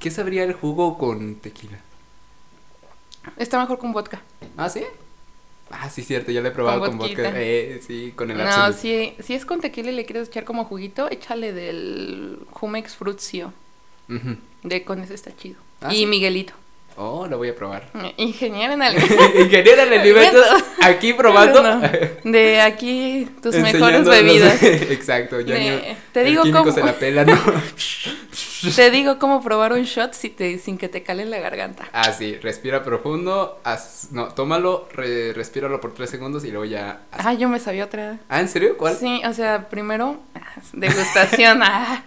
¿Qué sabría el jugo con tequila? Está mejor con vodka. ¿Ah, sí? Ah, sí, cierto, ya lo he probado con, Con vodka. Eh, sí, con el No, si, si es con tequila y le quieres echar como juguito, échale del Jumex Fruitsio. Ujú. De con ese está chido. Ah, y ¿sí? Miguelito. Oh, lo voy a probar. Ingeniero en alimentos. Ingeniera en alimentos, aquí probando. No, De aquí tus mejores los- bebidas. Exacto, ya De- te el digo cómo- se la pela, ¿no? Te digo cómo probar un shot si te, sin que te cale la garganta. Ah, sí, respira profundo, haz- no, tómalo, re- respíralo por tres segundos y luego ya... haz- Ah, yo me sabía otra. Ah, ¿en serio? ¿Cuál? Sí, o sea, primero, ah, degustación. ah.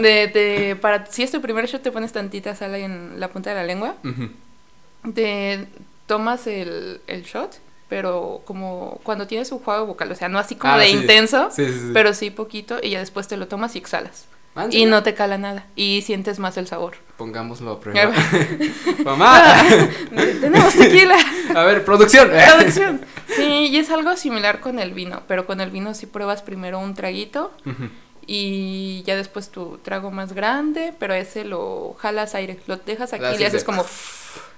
De, de, para, si es tu primer shot, te pones tantita sal ahí en la punta de la lengua. Te tomas el, el shot, pero como cuando tienes un juego vocal, o sea, no así como Ah, de sí. intenso, Sí, sí, sí. pero sí poquito, y ya después te lo tomas y exhalas. Ah, ¿en Y no te cala nada, y sientes más el sabor. Pongámoslo a prueba. ¡Mamá! Tenemos tequila. A ver, producción. Traducción. Sí, y es algo similar con el vino, pero con el vino sí pruebas primero un traguito y ya después tu trago más grande, pero ese lo jalas aire, lo dejas aquí y le haces como...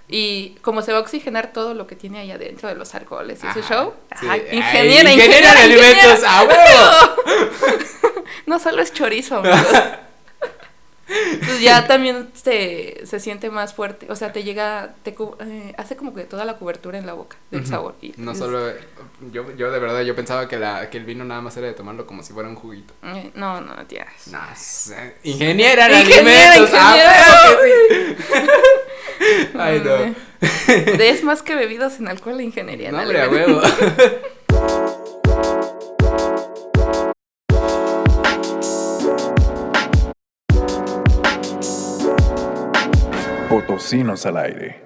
Y como se va a oxigenar todo lo que tiene ahí adentro de los alcoholes y ese Ajá, show, sí. ay, Ay, ingeniera, ingeniera ingeniera, en alimentos, ingeniera. ¡a huevo! No solo es chorizo, amigos. Pues ya también te, se siente más fuerte, o sea, te llega, te eh, hace como que toda la cobertura en la boca del sabor. y No es- solo... Yo, yo de verdad, yo pensaba que, la, que el vino nada más era de tomarlo como si fuera un juguito. eh, No, no, tías. No, eh, ingeniera en Ingeniera, alimentos. ¡a ingeniera. sí! Ay, no. Es más que bebidos en alcohol e ingeniería. en No, hombre, a huevo. Potosinos al aire.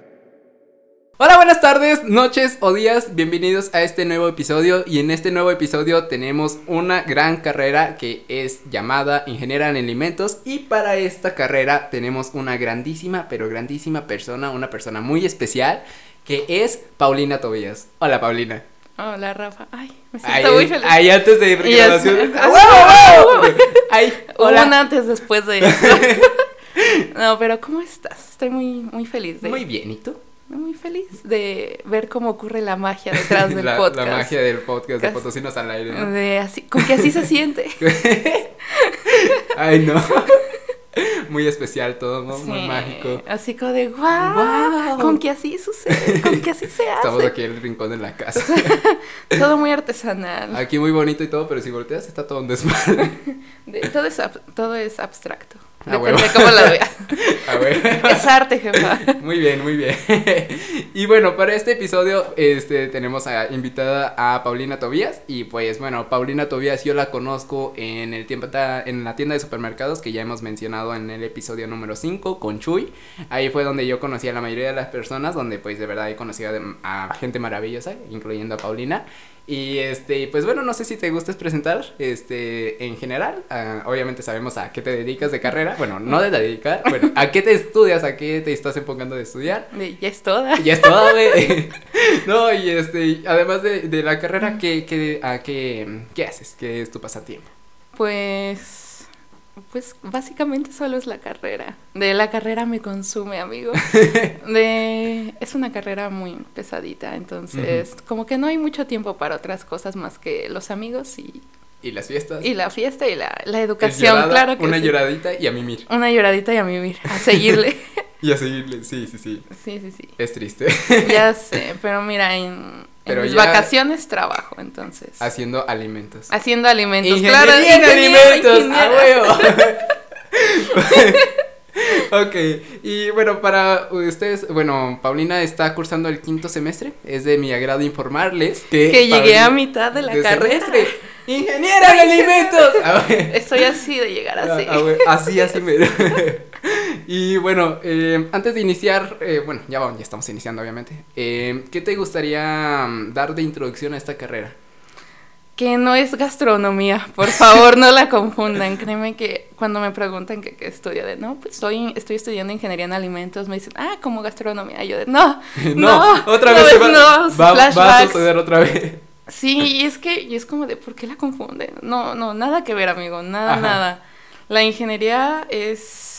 Hola, buenas tardes, noches o días, bienvenidos a este nuevo episodio y en este nuevo episodio tenemos una gran carrera que es llamada Ingeniera en Alimentos y para esta carrera tenemos una grandísima, pero grandísima persona, una persona muy especial que es Paulina Tobías. Hola Paulina. Hola, Rafa. Ay, me Ahí, siento muy feliz. ahí antes de grabación. Ah, ¡Wow, wow! wow. Ay, hola. un antes después de eso. No, pero ¿cómo estás? Estoy muy, muy feliz de. Muy bien, ¿y tú? Muy feliz de ver cómo ocurre la magia detrás del la, podcast. la magia del podcast de Potosinos al aire, ¿no? De así, con que así se siente. Ay, no. Muy especial todo, ¿no? Muy mágico. Así como de wow, con que así sucede, con que así se hace. Estamos aquí en el rincón de la casa. Todo muy artesanal. Aquí muy bonito y todo, pero si volteas está todo un desmadre. De- todo, es, ab- todo es abstracto. Ah, Depende de cómo lo veas. A ver. Es arte, jefa. Muy bien, muy bien. Y bueno, para este episodio este, tenemos a, invitada a Paulina Tobías. Y pues bueno, Paulina Tobías yo la conozco en, el tiempo, en la tienda de supermercados que ya hemos mencionado en el episodio número 5 con Chuy. Ahí fue donde yo conocí a la mayoría de las personas, donde pues de verdad he conocido a gente maravillosa, incluyendo a Paulina. Y este, pues bueno, no sé si te gustes presentar, este, en general, ah, obviamente sabemos a qué te dedicas de carrera, bueno, no de dedicar, bueno, a qué te estudias, a qué te estás enfocando de estudiar. De- ya es toda. Ya es todo, güey. No, y este, además de, de la carrera, ¿qué, qué, a qué, qué haces? ¿Qué es tu pasatiempo? Pues, pues básicamente solo es la carrera. De la carrera me consume, amigo. De, es una carrera muy pesadita, entonces como que no hay mucho tiempo para otras cosas más que los amigos y, ¿Y las fiestas? y la fiesta y la, la ¿Es educación, llorada? claro que Una sí. lloradita y a mimir. Una lloradita y a mimir, a seguirle. Y a seguirle, sí, sí, sí. sí, sí, sí. Es triste. Ya sé, pero mira, en, en mis vacaciones trabajo, entonces. Haciendo alimentos. Haciendo alimentos, Ingeniería claro. en ingeniera, alimentos, a huevo. ok, y bueno, para ustedes, bueno, Paulina está cursando el quinto semestre. Es de mi agrado informarles que. Que llegué a mitad de la de carrera. semestre. ¡Ingeniera en alimentos! A ver. Estoy así de llegar así. Ah, ah, güey, así, así me. y bueno, eh, antes de iniciar, eh, bueno, ya vamos, ya estamos iniciando, obviamente. Eh, ¿Qué te gustaría mm, dar de introducción a esta carrera? Que no es gastronomía, por favor no la confundan. Créeme que cuando me preguntan que qué estudio de, no, pues estoy, estoy estudiando ingeniería en alimentos, me dicen, ah, como gastronomía. Y yo de, no, no, otra no, vez se va, no, va- va, a suceder otra vez. Sí, y es que, y es como de, ¿por qué la confunden? No, no, nada que ver, amigo, nada, Ajá. nada. La ingeniería es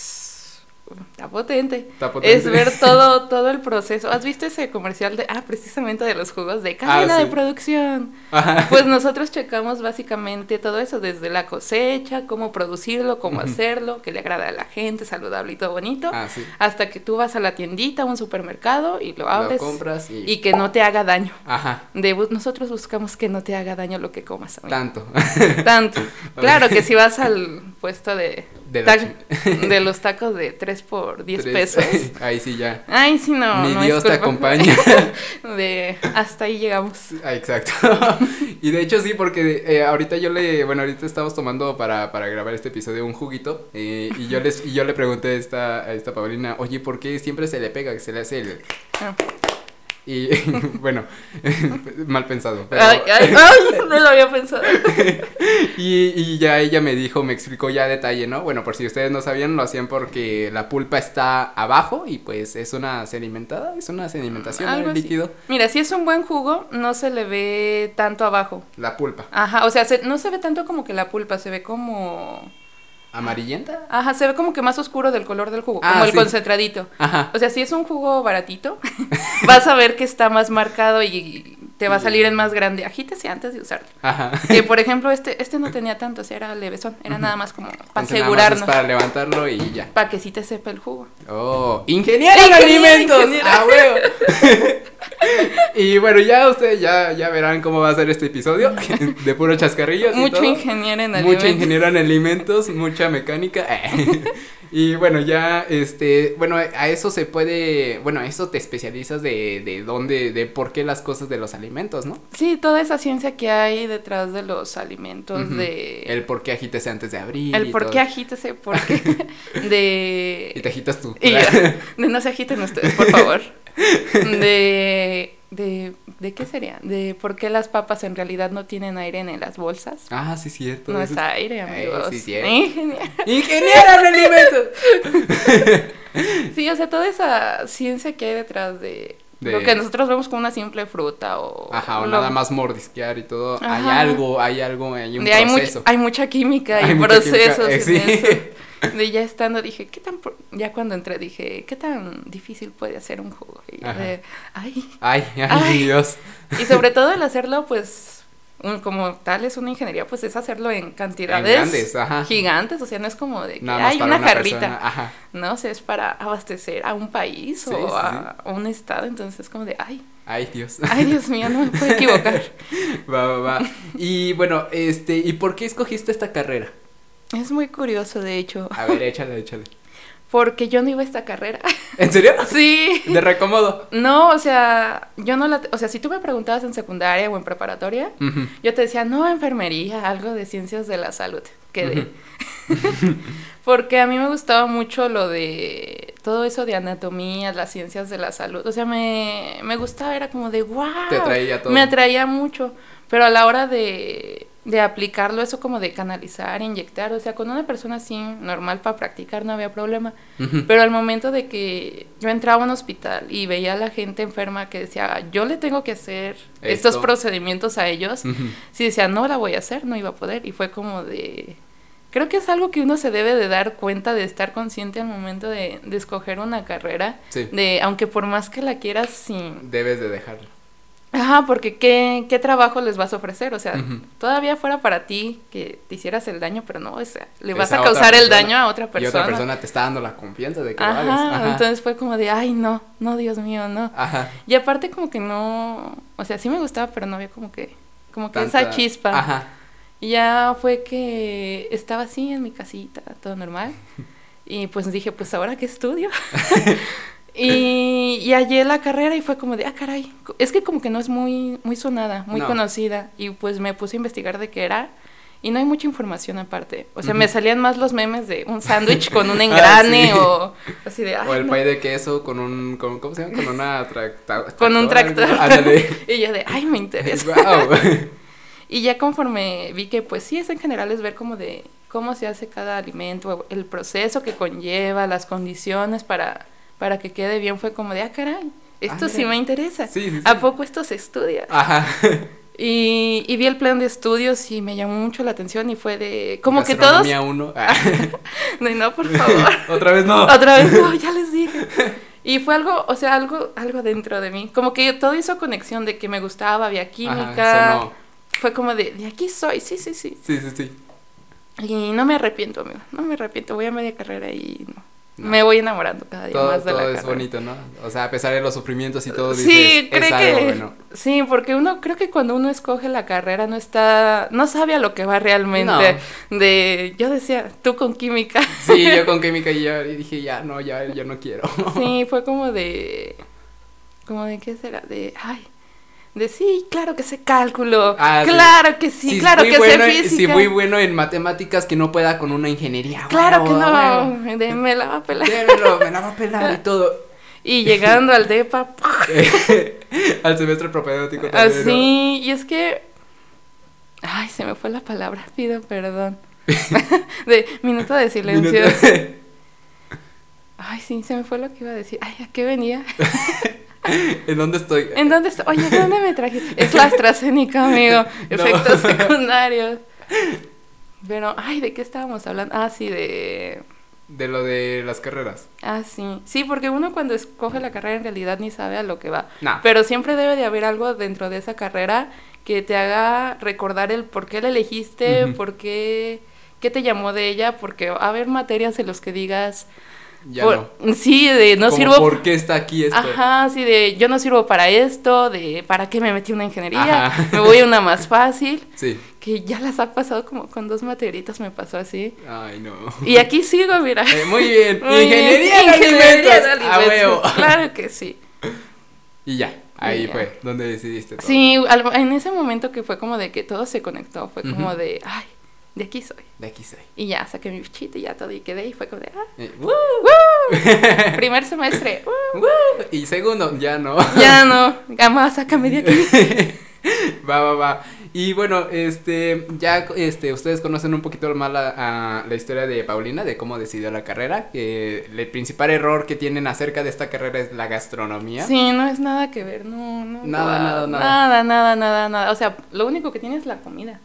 está potente. Está potente. Es ver todo, todo el proceso. ¿Has visto ese comercial de, ah, precisamente de los jugos de cadena Ah, sí. de producción? Ajá. Pues nosotros checamos básicamente todo eso, desde la cosecha, cómo producirlo, cómo hacerlo, que le agrada a la gente, saludable y todo bonito, Ah, sí. hasta que tú vas a la tiendita, a un supermercado y lo Lo abres compras y... y que no te haga daño. Ajá. De, nosotros buscamos que no te haga daño lo que comas. amigo. Tanto. Tanto. Claro que si vas al puesto de, De la tac- de los tacos de 3 por 10 Tres- pesos. Ahí sí ya. Ay, sí, no. Es Dios te acompaña. De hasta ahí llegamos. Ah, exacto. y de hecho sí, porque eh, ahorita yo le, bueno, ahorita estamos tomando para, para grabar este episodio un juguito eh, y yo les y yo le pregunté a esta, a esta Paulina, oye, ¿por qué siempre se le pega, que se le hace el... Ah. Y bueno, mal pensado. pero- Ay, ay, ay, no lo había pensado. Y, y ya ella me dijo, me explicó ya a detalle, ¿no? Bueno, por si ustedes no sabían, lo hacían porque la pulpa está abajo y pues es una sedimentada, es una sedimentación, ¿no? Algo el así. líquido, Mira, si es un buen jugo, no se le ve tanto abajo. la pulpa. Ajá, o sea, se- no se ve tanto como que la pulpa, se ve como... ¿Amarillenta? Ajá, se ve como que más oscuro del color del jugo, Ah, como el sí. concentradito. Ajá. O sea, si es un jugo baratito, vas a ver que está más marcado y te va a salir en más grande. Agítese antes de usarlo. Ajá. Que por ejemplo, este, este no tenía tanto, o sea, era levesón, era nada más como para asegurarnos, para levantarlo y ya. para que sí te sepa el jugo. Oh, ingeniero en alimentos. ¡A huevo! y bueno, ya ustedes ya, ya verán cómo va a ser este episodio de puro chascarrillos. Mucho ingeniero en Mucho alimentos. ingeniero en alimentos, mucha mecánica. y bueno, ya, este, bueno, a eso se puede, bueno, a eso te especializas de, de dónde, de por qué las cosas de los alimentos, ¿no? Sí, toda esa ciencia que hay detrás de los alimentos, de... El por qué agítese antes de abrir. el por todo. qué agítese, por qué... de... Y te agitas tú. Y de no se agiten ustedes, por favor. De, de, ¿de qué sería? De por qué las papas en realidad no tienen aire en las bolsas. ah, sí, cierto. No es aire, Eh, amigos. sí, cierto. Ingeniero. ¡Ingeniero en alimentos! Sí, o sea, toda esa ciencia que hay detrás de, De- lo que nosotros vemos como una simple fruta o... Ajá, o lo- nada más mordisquear y todo. Hay algo, hay algo, hay un de hay, much- proceso. hay mucha química Hay y mucha procesos química, eh, en sí. eso. De ya estando dije, ¿qué tan... pro- Ya cuando entré dije, ¿qué tan difícil puede hacer un jugo? Y de, ay... Ay, ay, Ay. Dios. Y sobre todo el hacerlo, pues, un- como tal es una ingeniería, pues es hacerlo en cantidades En grandes, ajá. gigantes, o sea, no es como de que Nada hay una, persona, Ajá. no, o sea, es para abastecer a un país Sí, o sí, a, a un estado, entonces es como de, ay, Ay, Dios. ay, Dios mío, no me puedo equivocar. Va, va, va. Y bueno, este, ¿y por qué escogiste esta carrera? Es muy curioso, de hecho, A ver, échale, échale. Porque yo no iba a esta carrera. ¿En serio? sí. De recomodo. No, o sea, yo no la, o sea, si tú me preguntabas en secundaria o en preparatoria. Yo te decía, no, enfermería, algo de ciencias de la salud. Quedé. Porque a mí me gustaba mucho lo de todo eso de anatomía, las ciencias de la salud. O sea, me, me gustaba, era como de wow. Te atraía todo. Me atraía mucho. Pero a la hora de, de aplicarlo, eso como de canalizar, inyectar, o sea, con una persona así normal para practicar no había problema. Pero al momento de que yo entraba a un hospital y veía a la gente enferma que decía, yo le tengo que hacer estos Esto. procedimientos a ellos, si decía, no la voy a hacer, no iba a poder. Y fue como de... Creo que es algo que uno se debe de dar cuenta de estar consciente al momento de, de escoger una carrera. Sí. De, aunque por más que la quieras, sin... Debes de dejarlo. Ajá, porque ¿qué, qué trabajo les vas a ofrecer? O sea, todavía fuera para ti que te hicieras el daño, pero no, o sea, le vas a causar el daño a otra Y persona. otra persona te está dando la confianza de que lo Ajá, hagas. Ajá. entonces fue como de, ay, no, no, Dios mío, no. Ajá. Y aparte como que no, o sea, sí me gustaba, pero no había como que, como que esa chispa. Ajá. Y ya fue que estaba así en mi casita, todo normal. Y pues dije, pues ahora qué estudio. y, y hallé la carrera y fue como de, ah, caray. Es que como que no es muy, muy sonada, muy No. conocida. Y pues me puse a investigar de qué era. Y no hay mucha información aparte. O sea, me salían más los memes de un sándwich con un engrane Ah, sí. o así de, O "Ay, el no". pay de queso con un, con, ¿cómo se llama? Con una tracta- Con un tractor. Ándale. y yo de, ay, me interesa. Guau. Y ya conforme vi que pues sí, es en general es ver como de cómo se hace cada alimento, el proceso que conlleva, las condiciones para, para que quede bien, fue como de, ah, caray, esto Ah, sí me interesa. Sí, sí. ¿A poco esto se estudia? Ajá. Y, y vi el plan de estudios y me llamó mucho la atención y fue de... Como que todos... Uno. No, no, por favor. Otra vez no. Otra vez, no, ya les dije. Y fue algo, o sea, algo, algo dentro de mí. Como que todo hizo conexión de que me gustaba, había química. Ajá. Fue como de, de aquí soy, sí, sí, sí. Sí, sí, sí. Y no me arrepiento, amigo. No me arrepiento. Voy a media carrera y no. No. Me voy enamorando cada día Todo, más de la todo es carrera. bonito, ¿no? O sea, a pesar de los sufrimientos y todo, Sí, dices, creo es que algo bueno. sí, porque uno creo que cuando uno escoge la carrera no está, no sabe a lo que va realmente. De, yo decía, tú con química. Sí, yo con química y ya y dije, ya, no, ya, yo no quiero. Sí, fue como de, como de qué será, de, ay, de sí, claro que sé cálculo, Ah, sí. claro que sí, Si claro que bueno, sé física. Si muy bueno en matemáticas que no pueda con una ingeniería. Claro que no, de me la va a pelar. Démelo, me la va a pelar y todo. Y llegando al DEPA, Al semestre propedéutico también. ¿no? así, y es que, ay, se me fue la palabra, pido perdón. de minuto de silencio. Minuto- Ay, sí, se me fue lo que iba a decir. Ay, ¿a qué venía? ¿En dónde estoy? ¿En dónde estoy? Oye, ¿de dónde me trajiste? Es la AstraZeneca, amigo. Efectos secundarios. Pero, ay, ¿de qué estábamos hablando? Ah, sí, de... De lo de las carreras. Ah, sí. Sí, porque uno cuando escoge la carrera en realidad ni sabe a lo que va. Nah. Pero siempre debe de haber algo dentro de esa carrera que te haga recordar el por qué la elegiste, por qué, qué te llamó de ella, porque va a haber materias en los que digas... Ya por- no. Sí, de no Como, sirvo... ¿Por qué está aquí esto? Ajá, sí, de yo no sirvo para esto, de para qué me metí una ingeniería, Ajá. me voy a una más fácil, Sí. que ya las ha pasado como con dos materitas me pasó así. Ay, no. Y aquí sigo, mira. Eh, muy bien. Muy bien. Ingeniería en Ingeniería alimentos. en A huevo. Claro que sí. Y ya. Ahí fue donde decidiste todo. Sí, en ese momento que fue como de que todo se conectó, fue como de, ay, de aquí soy. De aquí soy. Y ya saqué mi bichito y ya todo y quedé y fue como de, ah, Eh, ¡woo! ¡woo! Primer semestre, ¡woo! ¡Woo! Y segundo, ya no. Ya no, Gama, sácame de aquí. va, va, va. Y bueno, este, ya, este, ustedes conocen un poquito más la, a- la historia de Paulina, de cómo decidió la carrera, que el principal error que tienen acerca de esta carrera es la gastronomía. Sí, no es nada que ver, no, no. Nada, nada, nada. Nada, nada, nada, nada. O sea, lo único que tienes es la comida.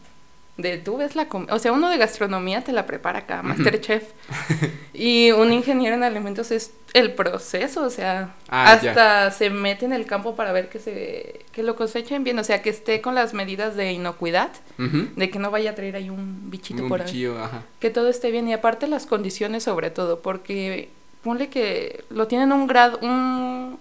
De tú ves la comida. O sea, uno de gastronomía te la prepara acá, Masterchef. y un ingeniero en alimentos es el proceso, o sea, Ah, hasta se mete en el campo para ver que se que lo cosechen bien, o sea, que esté con las medidas de inocuidad, de que no vaya a traer ahí un bichito Un por ahí bichillo, ajá. que todo esté bien y aparte las condiciones sobre todo, porque ponle que lo tienen un grado, un,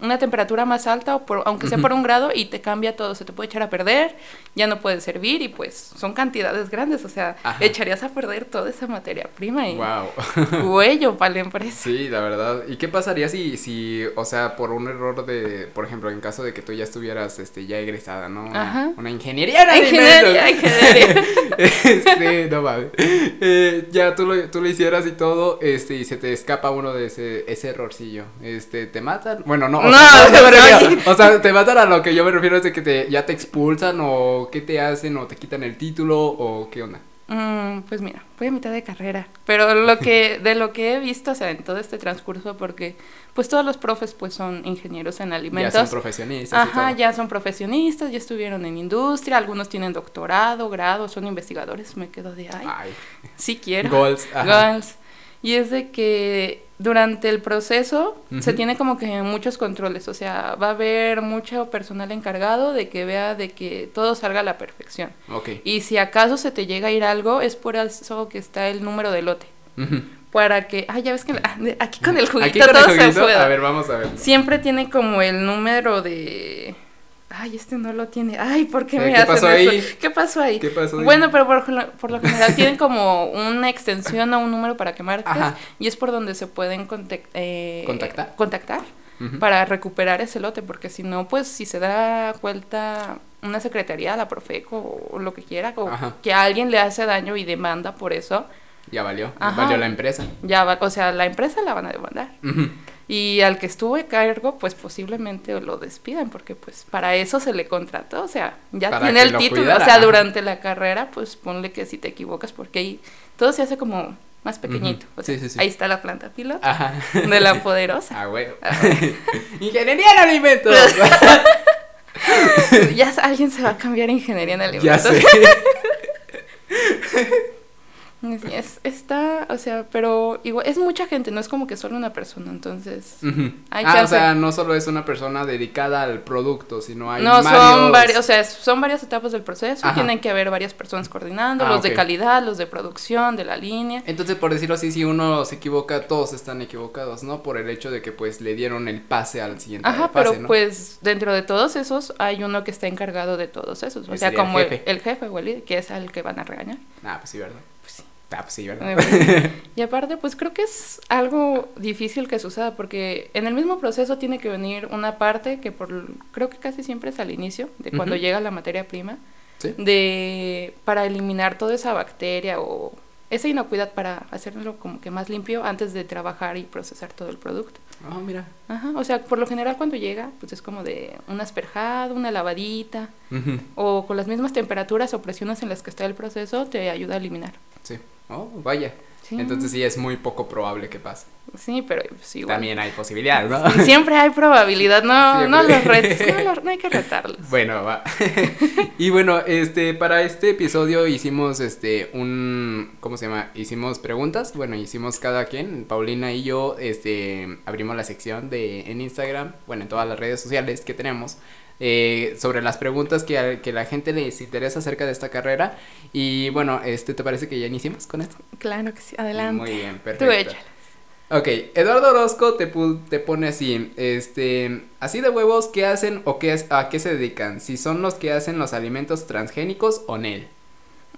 una temperatura más alta, o por, aunque sea por un grado, y te cambia todo, se te puede echar a perder, ya no puede servir y pues son cantidades grandes, o sea, Ajá. echarías a perder toda esa materia prima y Wow. cuello para la empresa. Sí, la verdad. ¿Y qué pasaría si, si, o sea, por un error de, por ejemplo, en caso de que tú ya estuvieras, este, ya egresada, ¿no? Ajá. Una ingeniería en Ingeniería, ingeniería. este, no mames. Eh, ya tú lo, tú lo hicieras y todo, este, y se te escapa uno de ese, ese errorcillo. Este, ¿te matan? Bueno, no, o No, sea, no, no, me refiero. O sea, te matan a lo que yo me refiero es de que te, ya te expulsan o qué te hacen o te quitan el título o qué onda. Mm, pues mira, voy a mitad de carrera, pero lo que de lo que he visto, o sea, en todo este transcurso, porque pues todos los profes pues son ingenieros en Ya alimentos. son profesionistas y Ajá, todo. ya son profesionistas, ya estuvieron en industria, algunos tienen doctorado, grado, son investigadores, me quedo de, ay, Ay, sí quiero. goals, ajá. Goals. Y es de que durante el proceso se tiene como que muchos controles, o sea, va a haber mucho personal encargado de que vea de que todo salga a la perfección. Y si acaso se te llega a ir algo, es por eso que está el número de lote. Para que, ah, ya ves que la- aquí con el juguito el todo se puede. A ver, vamos a ver. Siempre tiene como el número de... Ay, este no lo tiene. Ay, ¿por qué me ¿qué hacen pasó eso? ahí? ¿Qué pasó ahí? ¿Qué pasó ahí? Bueno, pero por, lo- por lo general tienen como una extensión o un número para que marques Ajá. y es por donde se pueden contac- eh, ¿Contactar? contactar para recuperar ese lote, porque si no, pues si se da vuelta una secretaría, la Profeco o lo que quiera, o Ajá. que a alguien le hace daño y demanda por eso, Ya valió. Ajá. Valió la empresa. ya va, o sea, la empresa la van a demandar. Ujú. Y al que estuvo a cargo, pues posiblemente lo despidan, porque pues para eso se le contrató, o sea, ya Para tiene el lo título, cuidara, o sea, durante la carrera, pues ponle que si te equivocas, porque ahí todo se hace como más pequeñito. Ujú. o sea, Sí, sí, sí. Ahí está la planta piloto Ajá. de la poderosa. Ah, güey. Ingeniería en alimentos. ya alguien se va a cambiar a ingeniería en alimentos. Ya sé. Es, está, o sea, pero igual, es mucha gente, no es como que solo una persona, entonces. Ujú. Hay ah, o sea, no solo es una persona dedicada al producto, sino hay no, son varios- varios, o sea, son varias etapas del proceso, Ajá. tienen que haber varias personas coordinando, Ah, los de calidad, los de producción, de la línea. Entonces, por decirlo así, si uno se equivoca, todos están equivocados, ¿no? Por el hecho de que, pues, le dieron el pase al siguiente Ajá, fase, pero ¿no? pues dentro de todos esos hay uno que está encargado de todos esos, o sea, el como el jefe. el jefe o el líder, que es al que van a regañar. Ah, pues sí, ¿verdad? Ah, pues sí, ¿verdad? Y aparte, pues creo que es algo difícil que suceda porque en el mismo proceso tiene que venir una parte que por creo que casi siempre es al inicio, de cuando llega la materia prima, Sí. de para eliminar toda esa bacteria o esa inocuidad para hacerlo como que más limpio antes de trabajar y procesar todo el producto. Oh, mira. Ajá, o sea, por lo general cuando llega, pues es como de una asperjada, una lavadita, o con las mismas temperaturas o presiones en las que está el proceso, te ayuda a eliminar. Sí. Oh, vaya. Sí. Entonces sí es muy poco probable que pase. Sí, pero pues igual. También hay posibilidades, ¿no? Sí, siempre hay probabilidad, no, no los retes, no, los- no hay que retarlos. Bueno, va. y bueno, este, para este episodio hicimos este un ¿cómo se llama? Hicimos preguntas. Bueno, hicimos cada quien, Paulina y yo, este, abrimos la sección de en Instagram, bueno, en todas las redes sociales que tenemos. Eh, sobre las preguntas que a que la gente les interesa acerca de esta carrera y bueno este te parece que ya iniciamos con esto Claro que sí, adelante. muy bien Tú perfecto échale. Ok, Eduardo Orozco te, pu- te pone así, este, así de huevos, ¿qué hacen o qué es, a qué se dedican? Si son los que hacen los alimentos transgénicos o NEL.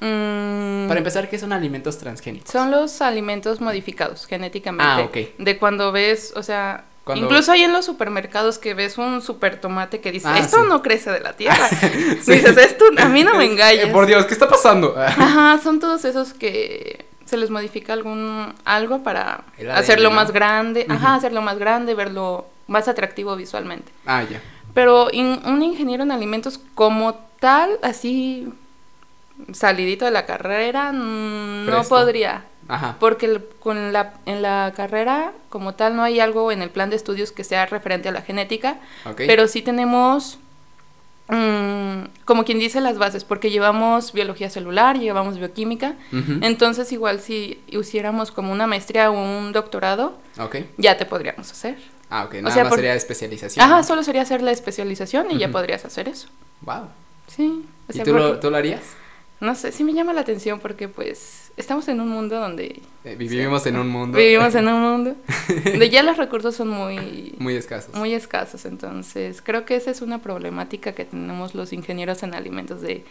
Mm, Para empezar, ¿qué son alimentos transgénicos? son los alimentos modificados genéticamente. Ah, ok. De cuando ves, o sea, Cuando- incluso hay en los supermercados que ves un super tomate que dice, Ah, esto sí. no crece de la tierra. Sí. Dices, esto a mí no me engañes. Eh, por Dios, ¿qué está pasando? Ajá, son todos esos que se les modifica algún algo para ADN, hacerlo ¿no? más grande, ajá, hacerlo más grande, verlo más atractivo visualmente. ah, ya. Pero in- un ingeniero en alimentos como tal, así salidito de la carrera, mm, no Fresco. podría. Ajá. Porque el- con la, en la carrera como tal no hay algo en el plan de estudios que sea referente a la genética, Ok. pero sí tenemos, mm, como quien dice, las bases, porque llevamos biología celular, llevamos bioquímica, Ujú. entonces igual si hiciéramos como una maestría o un doctorado, Ok. ya te podríamos hacer. Ah, ok, nada sea, más por- sería especialización. Ajá, solo sería hacer la especialización y ya Ujú. podrías hacer eso. Wow. Sí. o ¿Y sea, tú porque- lo, tú lo harías? No sé, sí me llama la atención porque pues estamos en un mundo donde Eh, vivimos en un mundo vivimos en un mundo donde ya los recursos son muy, muy escasos. muy escasos. Entonces creo que esa es una problemática que tenemos los ingenieros en alimentos de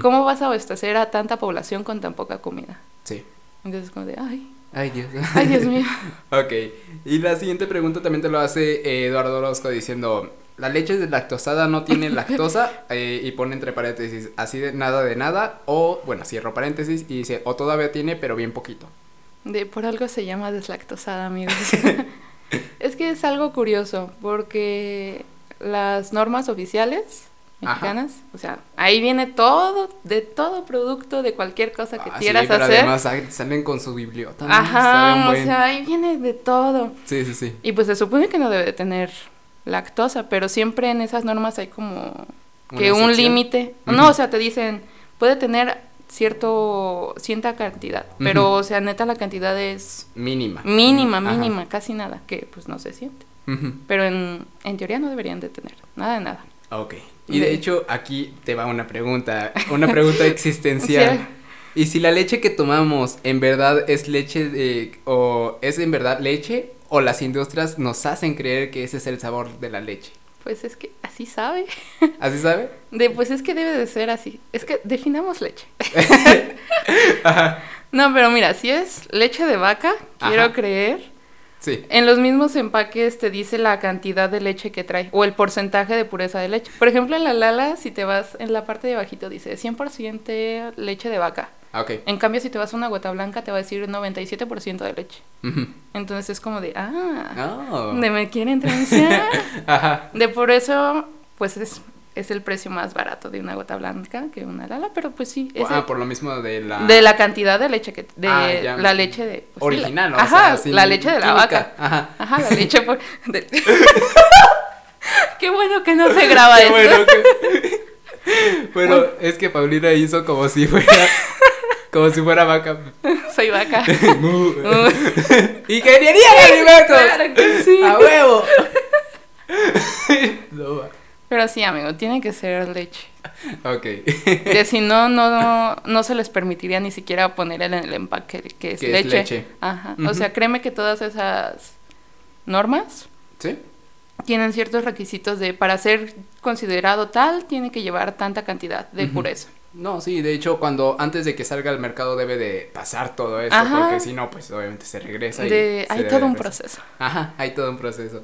cómo vas a abastecer a tanta población con tan poca comida. Sí. Entonces como de, ay, Ay, Dios. ay Dios mío. Ok, y la siguiente pregunta también te lo hace eh, Eduardo Orozco diciendo, la leche deslactosada no tiene lactosa eh, y pone entre paréntesis, así de nada de nada, o bueno, cierro paréntesis y dice, o todavía tiene, pero bien poquito. De, por algo se llama deslactosada, amigos. es que es algo curioso, porque las normas oficiales Ajá. mexicanas, o sea, ahí viene todo, de todo producto, de cualquier cosa que Ah, quieras sí, pero hacer. además sa- salen con su bibliota. Ajá, o buen- sea, ahí viene de todo. Sí, sí, sí. Y pues se supone que no debe de tener lactosa, pero siempre en esas normas hay como que Una un límite. No, o sea, te dicen, puede tener cierto, cierta cantidad, pero, o sea, neta la cantidad es Mínima. mínima, Ajá. mínima, casi nada, que pues no se siente. Pero en, en teoría no deberían de tener nada de nada. Ok. Y de De- hecho, aquí te va una pregunta, una pregunta existencial. Sí. Y si la leche que tomamos en verdad es leche de, o es en verdad leche, o las industrias nos hacen creer que ese es el sabor de la leche. Pues es que así sabe. ¿Así sabe? De, pues es que debe de ser así. Es que definamos leche. Ajá. No, pero mira, si es leche de vaca, quiero creer. Sí. En los mismos empaques te dice la cantidad de leche que trae o el porcentaje de pureza de leche. Por ejemplo, en la Lala, si te vas en la parte de abajito dice 100% leche de vaca. Ah, Ok. En cambio, si te vas a una gota blanca te va a decir 97% de leche. Entonces es como de, ah, Oh. de me quieren transear. Ajá. de por eso, pues es, es el precio más barato de una gota blanca que una Lala, pero pues sí, es Ah, el- por lo mismo de la... de la cantidad de leche que de Ah, ya. la leche de pues sí, la- Original, o ajá, sin la leche de la vaca. Ajá. Ajá, la leche por... de- Qué bueno que no se graba Qué eso. bueno que- Bueno, es que Paulina hizo como si fuera. Como si fuera vaca. Soy vaca. ¡Ingeniería de alimentos! Claro que sí. ¡A huevo! No va. Pero sí, amigo, tiene que ser leche. Ok. Que si no, no, no se les permitiría ni siquiera poner en el empaque que es, Que es leche. Ajá. O sea, créeme que todas esas normas ¿Sí? tienen ciertos requisitos de para ser considerado tal, tiene que llevar tanta cantidad de pureza. No, sí, de hecho, cuando antes de que salga al mercado debe de pasar todo esto, Ajá. porque si no, pues obviamente se regresa. y se hay todo un proceso. Ajá, hay todo un proceso.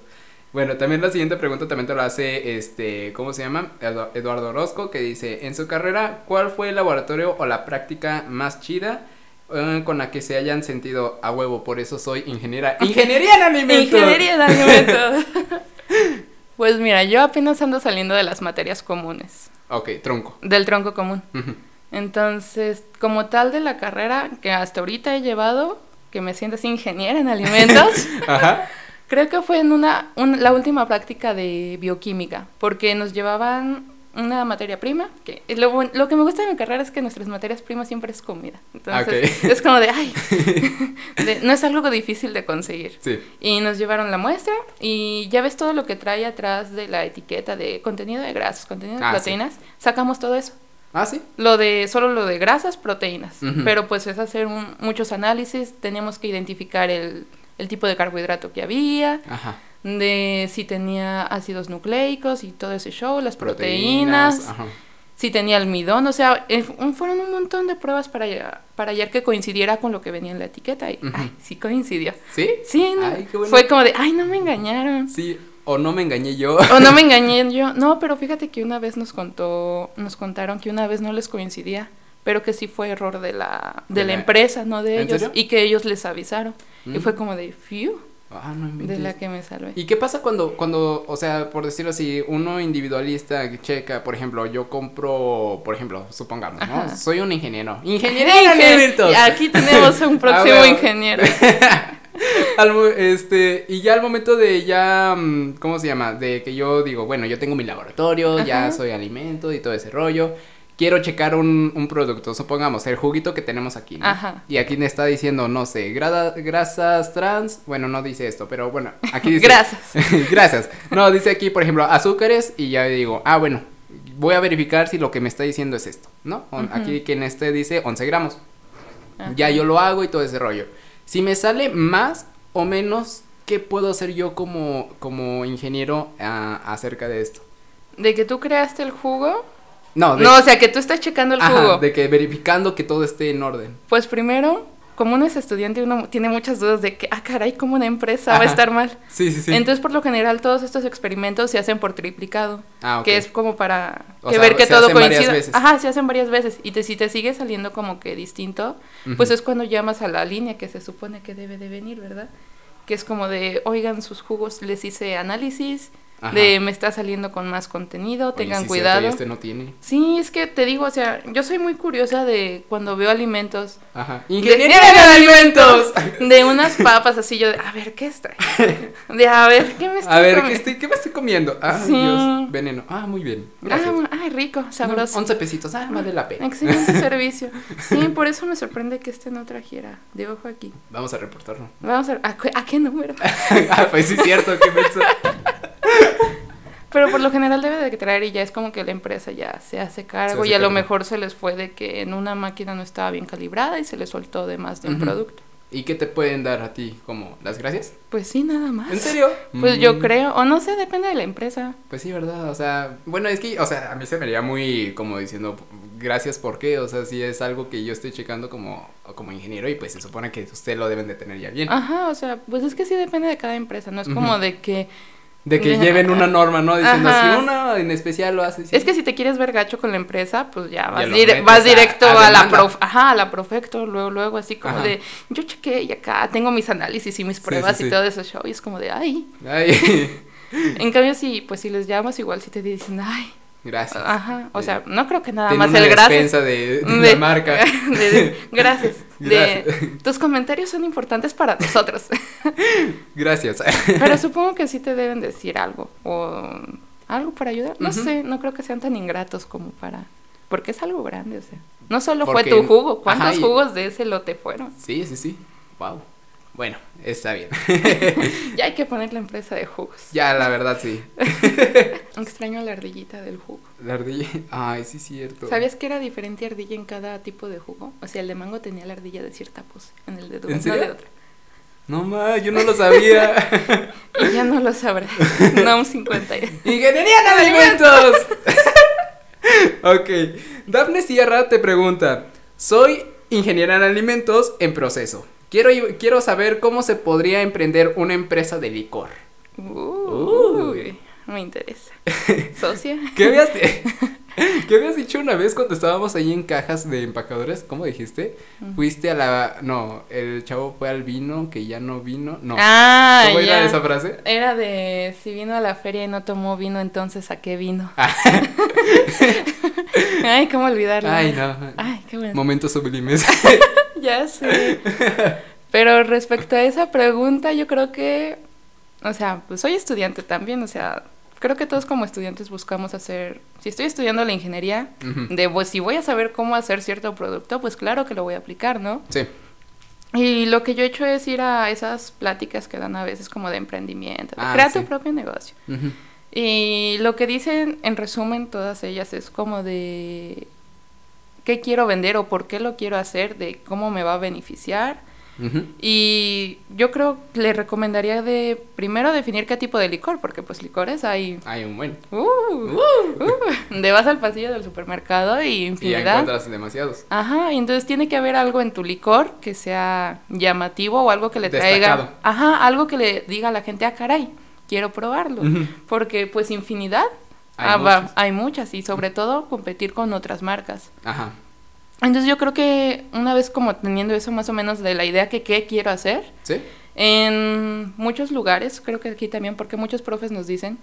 Bueno, también la siguiente pregunta también te lo hace, este, ¿cómo se llama? Edu- Eduardo Orozco, que dice, en su carrera, ¿cuál fue el laboratorio o la práctica más chida eh, con la que se hayan sentido a huevo? Por eso soy ingeniera. ¡Ingeniería en alimentos! Ingeniería de alimentos. pues mira, yo apenas ando saliendo de las materias comunes, Ok, tronco. del tronco común. Entonces, como tal de la carrera que hasta ahorita he llevado, que me siento así ingeniera en alimentos, Ajá. creo que fue en una, un- la última práctica de bioquímica, porque nos llevaban una materia prima, que lo, lo que me gusta de mi carrera es que nuestras materias primas siempre es comida. Entonces, es como de, ay, de- no es algo difícil de conseguir. Sí. Y nos llevaron la muestra y ya ves todo lo que trae atrás de la etiqueta de contenido de grasas, contenido de Ah, sí. proteínas, sacamos todo eso. Ah, sí. Lo de, solo lo de grasas, proteínas. Pero pues es hacer un- muchos análisis, tenemos que identificar el, el tipo de carbohidrato que había, Ajá. De si tenía ácidos nucleicos y todo ese show, las proteínas, si tenía almidón, o sea, fueron un montón de pruebas para, ya- para hallar que coincidiera con lo que venía en la etiqueta y, ay, sí coincidió. ¿Sí? Sí, no, Ay, qué bueno. fue como de, ay, no me engañaron. Sí, o no me engañé yo. O no me engañé yo. No, pero fíjate que una vez nos contó, nos contaron que una vez no les coincidía, pero que sí fue error de la, de ¿De la la- empresa, no de ¿En ellos, serio? y que ellos les avisaron. Y Mm. fue como de, phew, Ah, no de la que me salvé. ¿Y qué pasa cuando, cuando, o sea, por decirlo así, uno individualista que checa, por ejemplo, yo compro, por ejemplo, supongamos, ¿no? Ajá. Soy un ingeniero. Y Aquí tenemos un próximo Ah, bueno. ingeniero. Este, y ya al momento de ya, mm, ¿cómo se llama? De que yo digo, bueno, yo tengo mi laboratorio, ya soy alimento y todo ese rollo. Quiero checar un, un producto, supongamos, el juguito que tenemos aquí, ¿no? Ajá. Y aquí me está diciendo, no sé, grada- grasas trans, bueno, no dice esto, pero bueno, aquí dice... Gracias. Gracias. No, dice aquí, por ejemplo, azúcares y ya digo, ah, bueno, voy a verificar si lo que me está diciendo es esto, ¿no? Aquí que en este dice 11 gramos. Ajá. Ya yo lo hago y todo ese rollo. Si me sale más o menos, ¿qué puedo hacer yo como, como ingeniero ah, acerca de esto? De que tú creaste el jugo. No, de, No, o sea, que tú estás checando el ajá, jugo. de que verificando que todo esté en orden. Pues primero, como uno es estudiante, uno tiene muchas dudas de que, ah, caray, ¿cómo una empresa va a estar mal? Sí, sí, sí. Entonces, por lo general, todos estos experimentos se hacen por triplicado. ah. Que es como para que sea, ver que se todo hacen varias coincida. veces. Ajá, se hacen varias veces. Y te, si te sigue saliendo como que distinto, pues es cuando llamas a la línea que se supone que debe de venir, ¿verdad? Que es como de, oigan, sus jugos les hice análisis, Ajá. de me está saliendo con más contenido, Oye, tengan sí, cuidado. este no tiene. Sí, es que te digo, o sea, yo soy muy curiosa de cuando veo alimentos. Ajá. de- ¡Ingeniería en alimentos! De unas papas así, yo de, a ver, ¿qué está? De, a ver, ¿qué me está A ver, ¿qué, estoy, ¿qué me estoy comiendo? Ah, Sí. Dios, veneno. Ah, muy bien. Gracias. Ah, ay, rico, sabroso. No, 11 pesitos, ah, vale la pena. Excelente servicio. Sí, por eso me sorprende que este no trajera. De ojo aquí. Vamos a reportarlo. Vamos a ¿a, qué- a qué número? ah, pues sí, cierto, qué menso. Pero por lo general debe de traer y ya es como que la empresa ya se hace cargo hace y a lo mejor se les fue de que en una máquina no estaba bien calibrada y se les soltó de más de un producto. ¿Y qué te pueden dar a ti? ¿Como las gracias? Pues sí, nada más. ¿En serio? Pues yo Mm, creo, o no sé, depende de la empresa. Pues sí, ¿verdad? O sea, bueno, es que, o sea, a mí se me haría muy como diciendo, gracias, ¿por qué? O sea, si es algo que yo estoy checando como, como ingeniero y pues se supone que usted lo deben de tener ya bien. Ajá, o sea, pues es que sí depende de cada empresa, no es como de que De que lleven una norma, ¿no? Diciendo, Ajá. si uno en especial lo hace. Es que si te quieres ver gacho con la empresa, pues ya vas, metes vas directo a a, la prof, ajá, a la profecto, luego, luego así como Ajá. de, yo chequé y acá tengo mis análisis y mis pruebas sí, y sí. todo ese show, y es como de, ay. Ay, En cambio, si, pues si les llamas, igual si te dicen, ay, gracias. ajá, o sea, no creo que nada más una el gracias. de, de de- la marca. de- de- gracias. De, tus comentarios son importantes para nosotros. Gracias. Pero supongo que sí te deben decir algo. O algo para ayudar. No sé, no creo que sean tan ingratos como para... Porque es algo grande, o sea. No solo fue tu jugo, ¿cuántos Ajá, y- jugos de ese lote fueron? Sí, sí, sí. Wow. Bueno, está bien. Ya hay que poner la empresa de jugos. ya, la verdad, sí. Extraño la ardillita del jugo. La ardilla. Ay, sí, cierto. ¿Sabías que era diferente ardilla en cada tipo de jugo? O sea, el de mango tenía la ardilla de cierta pose, en el de ¿En durazno de otra. No más, yo no lo sabía. Y ya no lo sabrás. No, un 50. ¡Ingeniería en alimentos! ok. Dafne Sierra te pregunta: Soy ingeniera en alimentos en proceso. Quiero, quiero saber cómo se podría emprender una empresa de licor. Uy, me interesa. ¿Socia? ¿Qué habías, ¿Qué habías dicho una vez cuando estábamos ahí en cajas de empacadores? ¿Cómo dijiste? Fuiste a la. No, el chavo fue al vino que ya no vino. No. Ah, ¿Cómo era ya. esa frase? Era de si vino a la feria y no tomó vino, entonces ¿a qué vino? Ah. Ay, cómo olvidarlo. Ay, no. Ay, qué bueno. Momentos sublimes. Ya sé. Pero respecto a esa pregunta, yo creo que, o sea, pues soy estudiante también, o sea, creo que todos como estudiantes buscamos hacer, si estoy estudiando la ingeniería, de pues si voy a saber cómo hacer cierto producto, pues claro que lo voy a aplicar, ¿no? Sí. Y lo que yo he hecho es ir a esas pláticas que dan a veces como de emprendimiento, de Ah, crea sí. tu propio negocio. Y lo que dicen en resumen todas ellas es como de qué quiero vender o por qué lo quiero hacer, de cómo me va a beneficiar. Y yo creo que le recomendaría de primero definir qué tipo de licor, porque pues licores hay Hay un buen. uh, uh, de vas al pasillo del supermercado y Y ya infinidad. encuentras demasiados. Ajá, y entonces tiene que haber algo en tu licor que sea llamativo o algo que le traiga, ajá, algo que le diga a la gente, ah, caray, quiero probarlo, porque pues infinidad Hay ah, va- muchas. hay muchas y sobre todo competir con otras marcas. Ajá. Entonces yo creo que una vez como teniendo eso más o menos de la idea que qué quiero hacer, ¿Sí? en muchos lugares, creo que aquí también, porque muchos profes nos dicen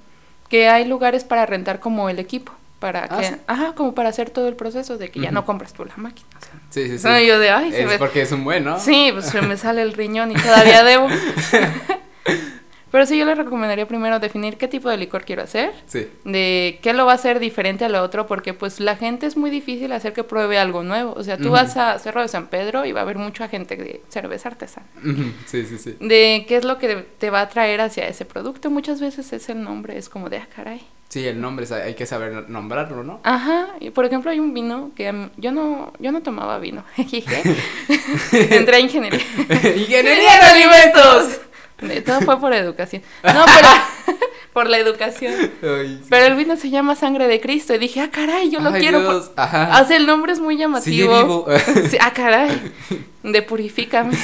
que hay lugares para rentar como el equipo, para Ah, que, ¿sí? ajá, como para hacer todo el proceso de que ya no compras tú la máquina. o sea. Sí, sí, sí. No, yo de, ay, se es porque es un buen, ¿no? Sí, pues se me sale el riñón y todavía debo. Pero sí, yo le recomendaría primero definir qué tipo de licor quiero hacer, Sí. de qué lo va a hacer diferente a lo otro, porque pues la gente es muy difícil hacer que pruebe algo nuevo. O sea, tú vas a Cerro de San Pedro y va a haber mucha gente de cerveza artesana. Sí, sí, sí. De qué es lo que te va a traer hacia ese producto. Muchas veces es el nombre, es como de, ah, caray. Sí, el nombre, hay que saber nombrarlo, ¿no? Ajá, y por ejemplo hay un vino que mí- yo no, yo no tomaba vino. Entré a ingeniería. ¡Ingeniería en alimentos! De- Todo fue por educación. No, pero por la educación. Ay, sí. Pero el vino se llama Sangre de Cristo y dije, ah, caray, yo lo Ay, quiero. Dios, Ajá. O sea, el nombre es muy llamativo. Sí, ah, caray, de purifícame.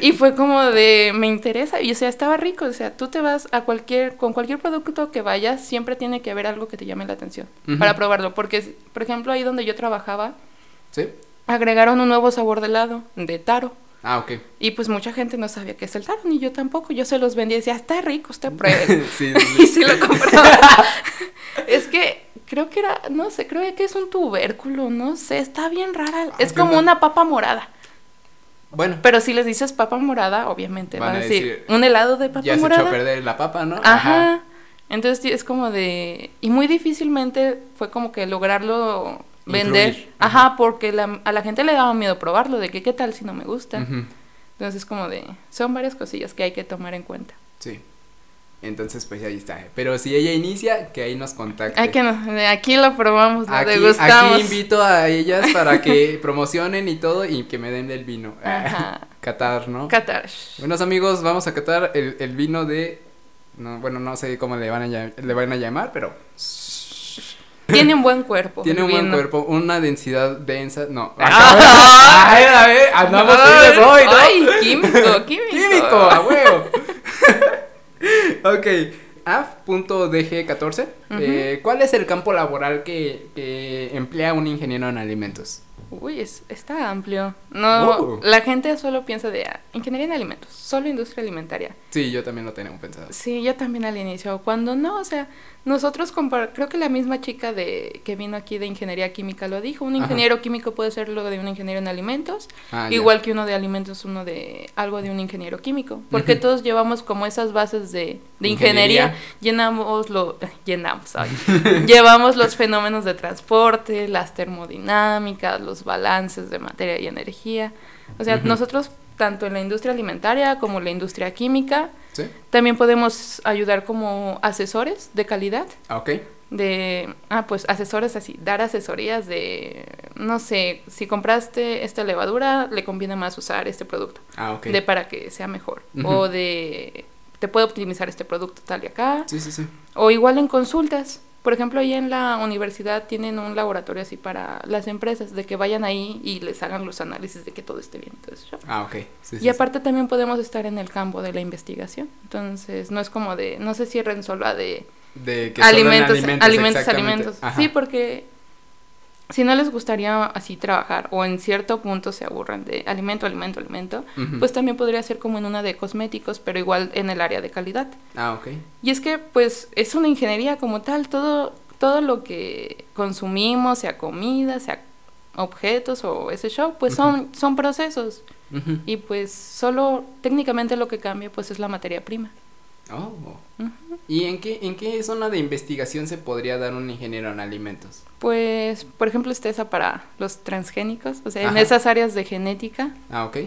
Y fue como de, me interesa, y o sea, estaba rico, o sea, tú te vas a cualquier, con cualquier producto que vayas, siempre tiene que haber algo que te llame la atención para probarlo, porque, por ejemplo, ahí donde yo trabajaba, ¿Sí? agregaron un nuevo sabor de helado, de taro, Ah, ok. y pues mucha gente no sabía qué es el taro, ni yo tampoco, yo se los vendía y decía, está rico, usted pruebe. sí, y sí. lo compraba. es que creo que era, no sé, creo que es un tubérculo, no sé, está bien rara. Ah, es como una papa morada. Bueno, Pero si les dices papa morada, obviamente Van van, a decir, decir, un helado de papa ya se echó morada. a perder la papa, ¿no? Ajá. Entonces es como de y muy difícilmente fue como que lograrlo vender. Influir. Ajá, porque la- a la gente le daba miedo probarlo, de que qué tal si no me gusta. Ujú. Entonces como de son varias cosillas que hay que tomar en cuenta. Sí. Entonces, pues ahí está. Pero si ella inicia, que ahí nos contacte. Hay que no, aquí lo probamos, lo Aquí, degustamos. aquí invito a ellas para que promocionen y todo y que me den el vino. Ajá. Catar, ¿no? Qatar. Buenos amigos, vamos a catar el, el vino de... No, bueno, no sé cómo le van a, le van a llamar, pero Tiene un buen cuerpo. tiene un buen cuerpo, una densidad densa, no. Ah. Ay, a ver, andamos fines hoy, ¿no? Ay, químico, químico. Químico, a huevo. ok, AF.DG14. eh, ¿Cuál es el campo laboral que, que emplea un ingeniero en alimentos? Uy, es, está amplio. No, Oh. la gente solo piensa de ah, ingeniería en alimentos, solo industria alimentaria. Sí, yo también lo tenía pensado. Sí, yo también al inicio, cuando no, o sea, nosotros creo que la misma chica de que vino aquí de ingeniería química lo dijo, un Ajá. ingeniero químico puede ser lo de un ingeniero en alimentos, Ah, igual que uno de alimentos, uno de algo de un ingeniero químico, porque todos llevamos como esas bases de, de Ingeniería. ingeniería, llenamos lo llenamos, ay, llevamos los fenómenos de transporte, las termodinámicas, los balances de materia y energía. O sea, nosotros tanto en la industria alimentaria como en la industria química ¿Sí? también podemos ayudar como asesores de calidad, Ah, ok. de, ah, pues asesores así, dar asesorías de, no sé, si compraste esta levadura, le conviene más usar este producto, Ah, ok. de para que sea mejor, o de, te puede optimizar este producto tal y acá, Sí, sí, sí. o igual en consultas. Por ejemplo, ahí en la universidad tienen un laboratorio así para las empresas, de que vayan ahí y les hagan los análisis de que todo esté bien. y todo eso. Ah, ok. Sí, Y sí. aparte también podemos estar en el campo de la investigación. Entonces, no es como de, no se cierren solo a de De que alimentos, alimentos, alimentos. Ajá. Sí, porque si no les gustaría así trabajar o en cierto punto se aburren de alimento, alimento, alimento, pues también podría ser como en una de cosméticos, pero igual en el área de calidad. Ah, ok. Y es que pues es una ingeniería como tal, todo todo lo que consumimos, sea comida, sea objetos o ese show, pues son son procesos y pues solo técnicamente lo que cambia pues es la materia prima. Oh. ¿Y en qué, en qué zona de investigación se podría dar un ingeniero en alimentos? Pues, por ejemplo, está esa para los transgénicos, o sea, en esas áreas de genética Ah, ok.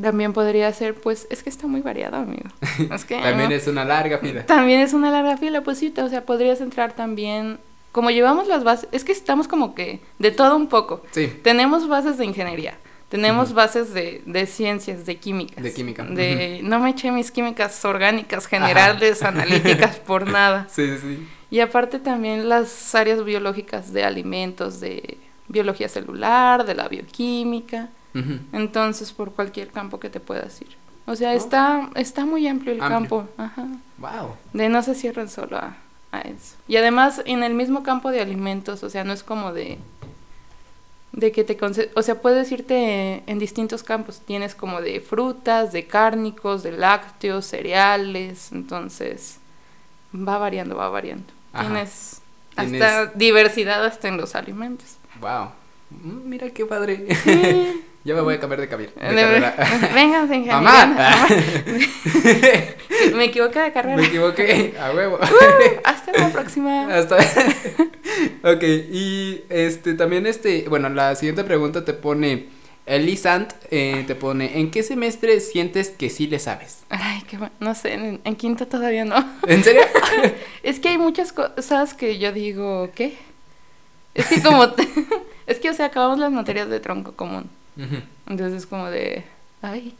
también podría ser, pues, es que está muy variado, amigo. Es que También no. es una larga fila. También es una larga fila, pues sí, o sea, podrías entrar también, como llevamos las bases, es que estamos como que de todo un poco. Sí. Tenemos bases de ingeniería, tenemos bases de, de ciencias, de químicas. De química, De, no me eché mis químicas orgánicas, generales, analíticas, por nada. Sí, sí. Y aparte también las áreas biológicas de alimentos, de biología celular, de la bioquímica. Entonces, por cualquier campo que te puedas ir. O sea, Oh. está, está muy amplio el Amplio. campo. Ajá. Wow. De no se cierren solo a, a eso. Y además, en el mismo campo de alimentos, o sea, no es como de de que te o sea, puedes irte en distintos campos. Tienes como de frutas, de cárnicos, de lácteos, cereales, entonces va variando, va variando. Ajá. Tienes Tienes- hasta diversidad hasta en los alimentos. Wow. Mm, Mira qué padre. Sí. ya me voy a cambiar de, cabi- de De- carrera. Vénganse, ingeniería. Mamá. Me equivoqué de carrera. me equivoqué. A huevo. Uh, hasta la próxima. Hasta. ok, y este también este, bueno, la siguiente pregunta te pone Elisant eh, te pone ¿En qué semestre sientes que sí le sabes? Ay, qué bueno. No sé, en, en quinto todavía no. ¿En serio? Es que hay muchas cosas que yo digo, ¿qué? Es que como, es que, o sea, acabamos las materias de tronco común. Entonces como de, ay,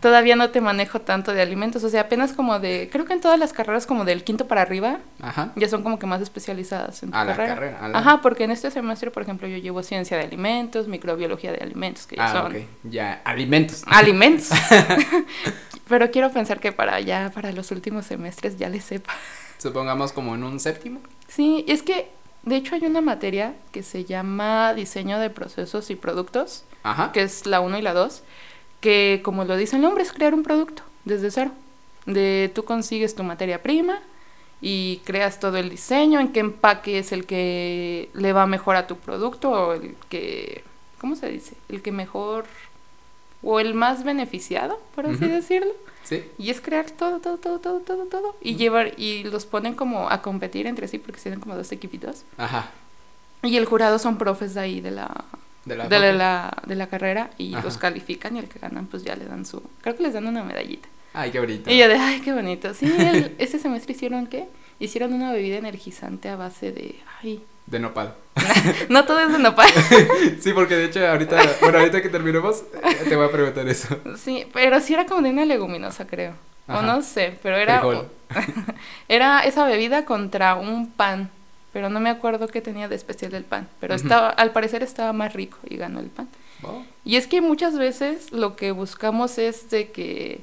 todavía no te manejo tanto de alimentos. O sea, apenas como de, creo que en todas las carreras como del quinto para arriba, Ajá. ya son como que más especializadas en tu A la carrera. carrera, a la- Ajá, porque en este semestre, por ejemplo, yo llevo ciencia de alimentos, microbiología de alimentos, que ya Ah, son ok. Ya, alimentos. alimentos. Pero quiero pensar que para ya, para los últimos semestres ya les sepa. Supongamos como en un séptimo. Sí, es que de hecho hay una materia que se llama diseño de procesos y productos, Ajá. que es la 1 y la 2, que como lo dice el nombre es crear un producto desde cero. De tú consigues tu materia prima y creas todo el diseño, en qué empaque es el que le va mejor a tu producto o el que, ¿cómo se dice? El que mejor o el más beneficiado, por así decirlo. Sí. Y es crear todo, todo, todo, todo, todo, todo. Y llevar, y los ponen como a competir entre sí porque tienen como dos equipitos. Ajá. Y el jurado son profes de ahí de la, De la. de la, de la carrera y Ajá. los califican y el que ganan pues ya le dan su, creo que les dan una medallita. Ay, qué bonito. Y yo de, ay, qué bonito. Sí, el- este semestre hicieron qué? Hicieron una bebida energizante a base de, ay, De nopal. no todo es de nopal. Sí, porque de hecho ahorita, bueno, ahorita que terminemos, te voy a preguntar eso. Sí, pero sí era como de una leguminosa, creo. Ajá. O no sé, pero era era esa bebida contra un pan, pero no me acuerdo qué tenía de especial el pan, pero estaba al parecer estaba más rico y ganó el pan. Oh, Y es que muchas veces lo que buscamos es de que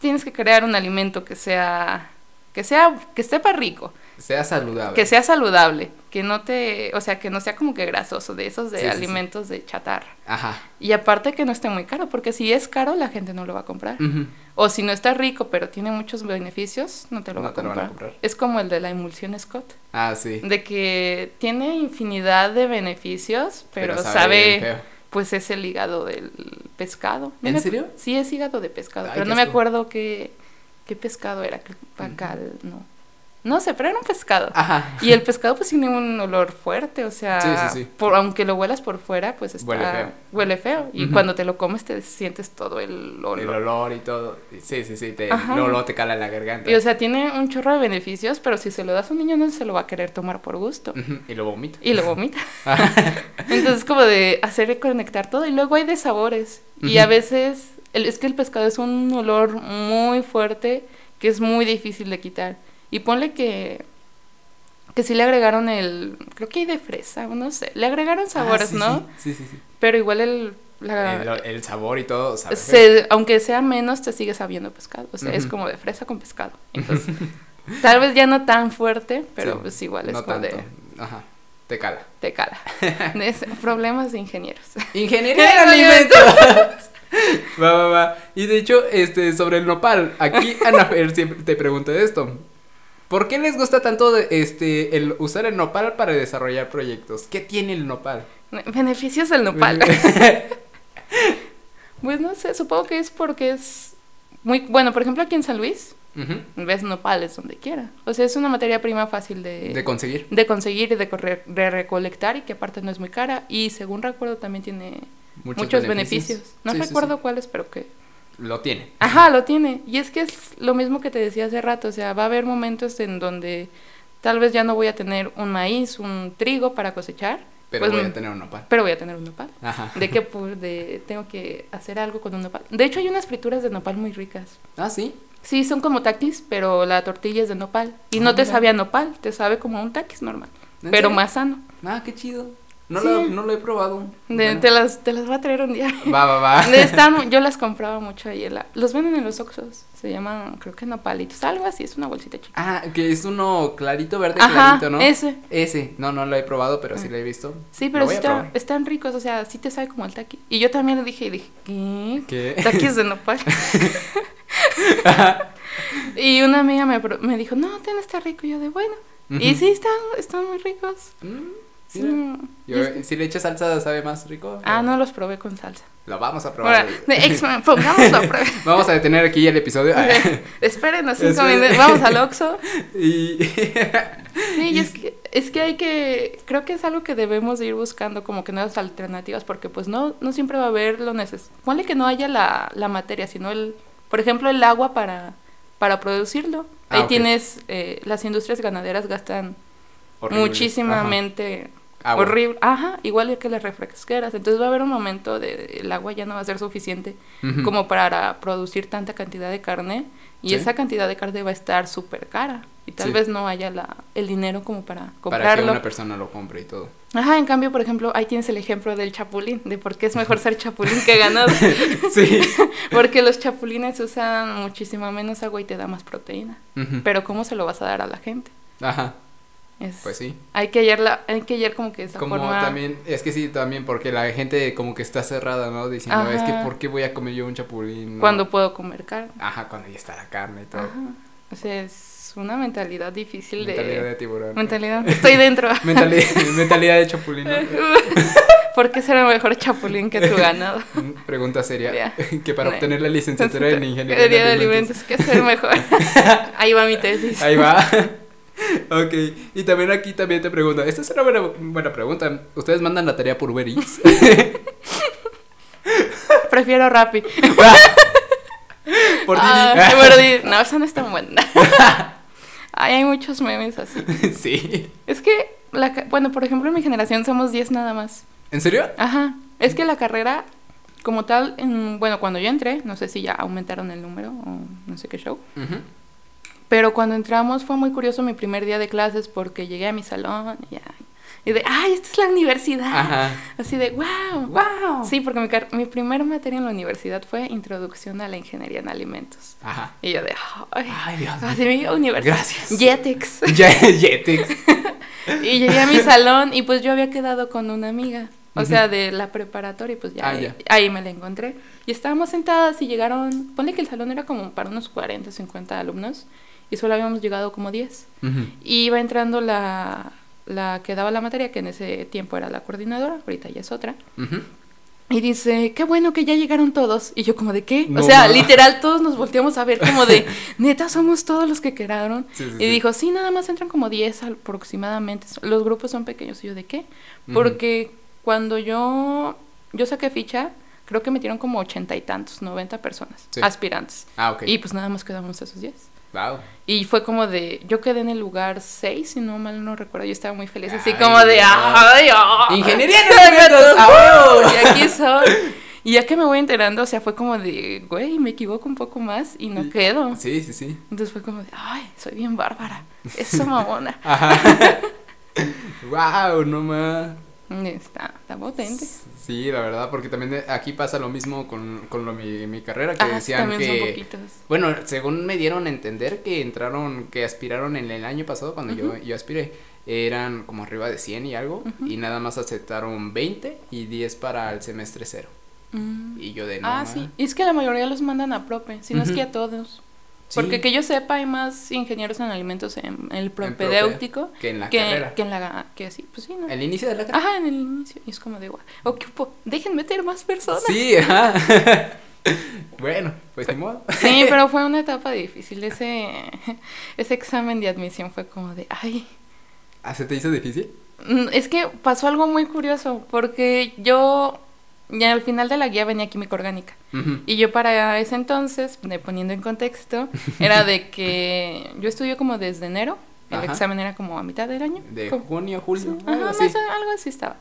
tienes que crear un alimento que sea que sea, que sepa rico, Sea saludable. que sea saludable, que no te, o sea, que no sea como que grasoso, de esos de Sí, sí, sí. alimentos de chatarra. Ajá. Y aparte que no esté muy caro, porque si es caro la gente no lo va a comprar. O si no está rico pero tiene muchos beneficios, no te lo, No va, a te lo van a comprar. comprar. Es como el de la emulsión Scott, Ah, sí. de que tiene infinidad de beneficios, pero, Pero sabe pues es el hígado del pescado. No ¿En me- serio? Sí, es hígado de pescado, Ay, pero no me acuerdo qué, qué pescado era, pacal, no. No sé, pero era un pescado. Ajá. Y el pescado pues tiene un olor fuerte, o sea, Sí, sí, sí. Por, aunque lo huelas por fuera, pues está, Huele feo. huele feo. Y cuando te lo comes te sientes todo el olor. El olor y todo. Sí, sí, sí. Te, Ajá. luego, luego te cala en la garganta. Y o sea, tiene un chorro de beneficios, pero si se lo das a un niño no se lo va a querer tomar por gusto. Y lo vomita. Y lo vomita. Entonces como de hacer conectar todo. Y luego hay de sabores. Y a veces el- es que el pescado es un olor muy fuerte que es muy difícil de quitar. Y ponle que que sí le agregaron el creo que hay de fresa, no sé, le agregaron sabores, Ah, sí, ¿no? Sí, sí, sí. Pero igual el la- El, el sabor y todo, se- aunque sea menos te sigue sabiendo pescado, o sea, es como de fresa con pescado. Entonces, tal vez ya no tan fuerte, pero Sí, pues igual es no como tanto. de Ajá. Te cala. te cala. Es- problemas de ingenieros. Ingeniería en alimentos. va, va, va. Y de hecho, este, sobre el nopal, aquí Ana siempre te pregunta esto. ¿Por qué les gusta tanto de- este el usar el nopal para desarrollar proyectos? ¿Qué tiene el nopal? Beneficios del nopal. pues no sé, supongo que es porque es muy bueno, por ejemplo, aquí en San Luis Ujú, ves nopales donde quiera. O sea, es una materia prima fácil de De conseguir. de conseguir y de, recolectar y que aparte no es muy cara y según recuerdo también tiene muchos, beneficios. No Sí, sí, sí. recuerdo cuáles, pero que Lo tiene. Ajá, lo tiene. Y es que es lo mismo que te decía hace rato, o sea, va a haber momentos en donde tal vez ya no voy a tener un maíz, un trigo para cosechar, Pero Pues, voy a tener un nopal. pero voy a tener un nopal. Ajá. De que pues, de, tengo que hacer algo con un nopal. De hecho, hay unas frituras de nopal muy ricas. Ah, sí. Sí, son como taquis, pero la tortilla es de nopal. Y Ah, no te sabe a nopal, te sabe como un taquis normal, ¿En pero serio? más sano. Ah, qué chido. No, Sí. lo, no lo he probado. De- Bueno. te, las, te las voy a traer un día. Va, va, va. De Están, yo las compraba mucho ahí. en la- los venden en los Oxxos. Se llaman, creo que nopalitos. Algo así, es una bolsita chica. Ah, que es uno clarito, verde Ajá, clarito, ¿no? ese. Ese. No, no lo he probado, pero sí lo he visto. Sí, pero sí está- están ricos, o sea, sí te sabe como el taqui. Y yo también le dije, y dije, ¿qué? ¿Qué? Taquis de nopal. y una amiga me, me dijo, no, ten, está rico. Y yo de, bueno. Y sí, están, están muy ricos. Mm, Sí. Yo- es si le echas salsa, ¿sabe más rico? ah, O- no los probé con salsa. Lo vamos a probar. Prueba. Vamos a detener aquí el episodio. Espérenos cinco minutos, vamos al Oxxo. y. Sí, y Y es que, es que hay que, creo que es algo que debemos de ir buscando como que nuevas alternativas, porque pues no, no siempre va a haber lo necesario. Ponle que no haya la, la materia, sino el, por ejemplo, el agua para, para producirlo. Ah, Ahí tienes, eh, las industrias ganaderas gastan Horrible. muchísimamente Ajá. Agua. horrible. Ajá, igual que las refresqueras. Entonces va a haber un momento de el agua ya no va a ser suficiente como para producir tanta cantidad de carne y Sí. esa cantidad de carne va a estar súper cara y tal Sí. vez no haya la, el dinero como para Para que comprarlo. una persona lo compre y todo. Ajá, en cambio, por ejemplo, ahí tienes el ejemplo del chapulín, de por qué es mejor ser chapulín que ganado. sí. Porque los chapulines usan muchísima menos agua y te da más proteína. Pero ¿cómo se lo vas a dar a la gente? Ajá. Es, Pues sí. Hay que hallar, hay que hallar como que esa Como forma... también, es que sí, también porque la gente como que está cerrada, ¿no? Diciendo, es que Ajá. ¿por qué voy a comer yo un chapulín? no?" Cuando puedo comer carne. Ajá, cuando ya está la carne y todo. Ajá. O sea, es una mentalidad difícil Mentalidad de... de tiburón. ¿no? Mentalidad. Estoy dentro. Mentalidad, mentalidad de chapulín. ¿no? ¿Por qué será mejor chapulín que tu ganado? Mm, Pregunta seria. Ya. que para Ne- obtener la licenciatura en ingeniería Ingeniería de alimentos. ¿qué ser mejor? Ahí va mi tesis. Ahí va. Ok. Y también aquí también te pregunto. Esta es una buena, buena pregunta. ¿Ustedes mandan la tarea por Uber Eats? Prefiero Rappi. por Ah, Didi. por Didi. No, esa no es tan buena. Ay, hay muchos memes así. sí. Es que, la, bueno, por ejemplo, en mi generación somos 10 nada más. ¿En serio? Ajá. Es que la carrera, como tal, en, bueno, cuando yo entré, no sé si ya aumentaron el número o no sé qué show. Ujú. Pero cuando entramos fue muy curioso mi primer día de clases porque llegué a mi salón y Y de, ay, esta es la universidad. Ajá. Así de, wow. ¡Wow! Sí, porque mi, mi primer materia en la universidad fue Introducción a la Ingeniería en Alimentos. Ajá. Y yo de, ay, Ay, Dios así mi universidad. Gracias. Jetex. Jetix. Y llegué a mi salón y pues yo había quedado con una amiga, o sea, de la preparatoria, y pues ya, Ah, ahí, ya. ahí me la encontré. Y estábamos sentadas y llegaron, ponle que el salón era como para unos 40, 50 alumnos y solo habíamos llegado como 10. Ujú. Y iba entrando la, la que daba la materia, que en ese tiempo era la coordinadora, ahorita ya es otra. Ujú. Y dice, qué bueno que ya llegaron todos. Y yo como de qué? No o sea, literal todos nos volteamos a ver como de, neta, somos todos los que quedaron. Sí, sí, y sí. dijo, sí, nada más entran como 10 aproximadamente. Los grupos son pequeños. Y yo, ¿de qué? Porque cuando yo, yo saqué ficha, creo que metieron como ochenta y tantos, 90 personas, aspirantes. Ah, ok. Y pues nada más quedamos esos 10. Wow. Y fue como de, yo quedé en el lugar 6, si no mal no recuerdo, yo estaba muy feliz, así Ay, como de, Dios. ay, ay. Ingeniería en alimentos, ¡a huevo! Y aquí soy. Y ya que me voy enterando, o sea, fue como de, güey, me equivoco un poco más y no quedo. Sí, sí, sí. Entonces fue como de, ay, soy bien bárbara. Eso mamona. Ajá. wow, no más. Está, está potente. Sí, la verdad, porque también de- aquí pasa lo mismo con, con lo, mi, mi carrera, que Ah, decían también son que... poquitos. Bueno, según me dieron a entender que entraron, que aspiraron en el año pasado cuando yo, yo aspiré, eran como arriba de 100 y algo, y nada más aceptaron 20 y 10 para el semestre cero. Mm. Y yo de no. Ah, sí. Y es que la mayoría los mandan a prope, si no es que a todos. Sí, Porque que yo sepa, hay más ingenieros en alimentos en el prope propedéutico que en la que, carrera. que en la que sí, pues sí, ¿no? El inicio de la carrera. Ajá, en el inicio. Y es como de, guau, ocupo, dejen meter más personas. Sí, ajá. bueno, pues ni modo. Sí, pero fue una etapa difícil. Ese, ese examen de admisión fue como de, ay. ¿Ah, se te hizo difícil? Mm, Es que pasó algo muy curioso, porque yo, ya al final de la guía venía química orgánica. Y yo para ese entonces, poniendo en contexto, era de que yo estudié como desde enero, el Ajá. examen era como a mitad del año. De como- junio, julio, Ajá, algo así. algo así estaba.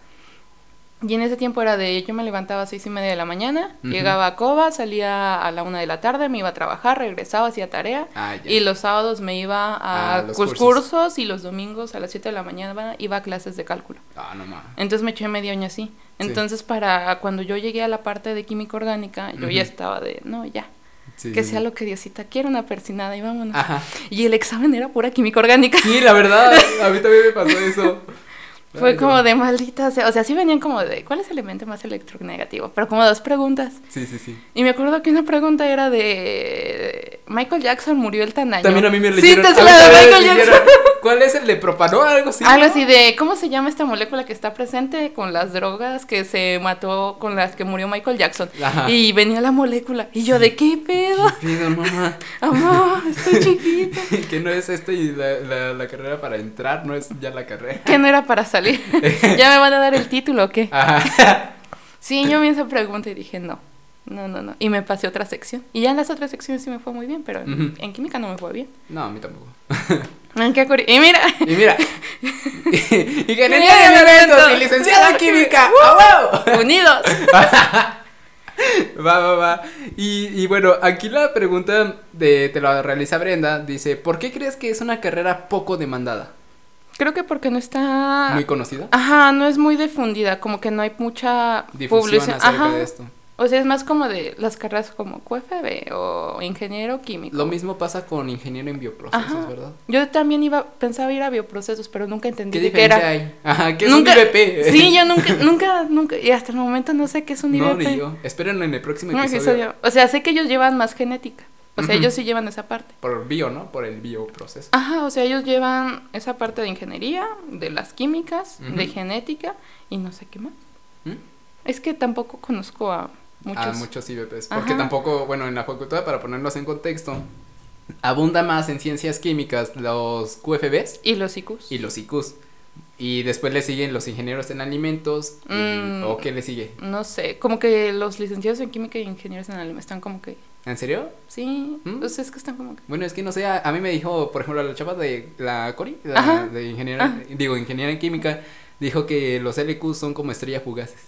Y en ese tiempo era de, yo me levantaba a seis y media de la mañana, llegaba a Coba, salía a la una de la tarde, me iba a trabajar, regresaba, hacía tarea. Ah. Y los sábados me iba a Ah, cursos. cursos. y los domingos a las 7 de la mañana iba a clases de cálculo. Ah, no más. Entonces me eché medio año así. Entonces para cuando yo llegué a la parte de química orgánica, yo ya estaba de, no, ya, Sí, que sea lo que Diosita quiera, una persinada y vámonos. Ajá. Y el examen era pura química orgánica. Sí, la verdad, a mí también me pasó eso. Fue como de maldita, sea, o sea, sí venían como de, ¿cuál es el elemento más electronegativo? Pero como dos preguntas. Sí, sí, sí. Y me acuerdo que una pregunta era de, Michael Jackson murió el tan año. También a mí me Sí, leyeron. te a mí suena de Michael Jackson. leyeron. ¿Cuál es el de propanol? Algo así. Algo ¿no? así de, ¿cómo se llama esta molécula que está presente con las drogas que se mató, con las que murió Michael Jackson? Ajá. Y venía la molécula. Y yo, ¿de qué pedo? ¿Qué pido, mamá? Amor, estoy chiquita. que no es este y la, la, la carrera para entrar, no es ya la carrera. Que no era para salir. ¿Ya me van a dar el título o qué? Ajá. Sí, yo me hice pregunta y dije, no. No, no, no. Y me pasé otra sección. Y ya en las otras secciones sí me fue muy bien, pero en, Ujú. en química no me fue bien. No, a mí tampoco. En qué y mira, Y mira, ingeniería de alimentos y licenciada en química. ¡A huevo! unidos. Va, va, va. Y, y bueno, aquí la pregunta de, te la realiza Brenda. Dice, ¿por qué crees que es una carrera poco demandada? Creo que porque no está... Muy conocida. Ajá, no es muy difundida, como que no hay mucha Difusión publicidad. acerca Ajá. de esto. O sea, es más como de las carreras como QFB o ingeniero químico. Lo mismo pasa con ingeniero en bioprocesos, Ajá. ¿verdad? Yo también iba, pensaba ir a bioprocesos, pero nunca entendí ¿Qué qué era. hay? Ajá, ¿qué es nunca, un IBP? Sí, yo nunca, nunca, nunca, y hasta el momento no sé qué es un No, IBP. ni yo. Esperen en el próximo episodio. episodio. O sea, sé que ellos llevan más genética. O sea, ellos sí llevan esa parte. Por bio, ¿no? Por el bioproceso. Ajá, o sea, ellos llevan esa parte de ingeniería, de las químicas, de genética y no sé qué más. ¿Mm? Es que tampoco conozco a muchos. A muchos IBPs. Porque Ajá. tampoco, bueno, en la facultad, para ponerlos en contexto, abunda más en ciencias químicas los QFBs Y los IQs. y los IQs. Y después le siguen los ingenieros en alimentos. y- Mm. ¿O qué le sigue? No sé, como que los licenciados en química y ingenieros en alimentos están como que. ¿En serio? Sí, ¿Mm? pues es que están como que. Bueno, es que no sé, a, a mí me dijo, por ejemplo, la chava de la Cori, la Ajá. de ingeniera, Ah. digo, ingeniera en química, dijo que los LQs son como estrellas fugaces.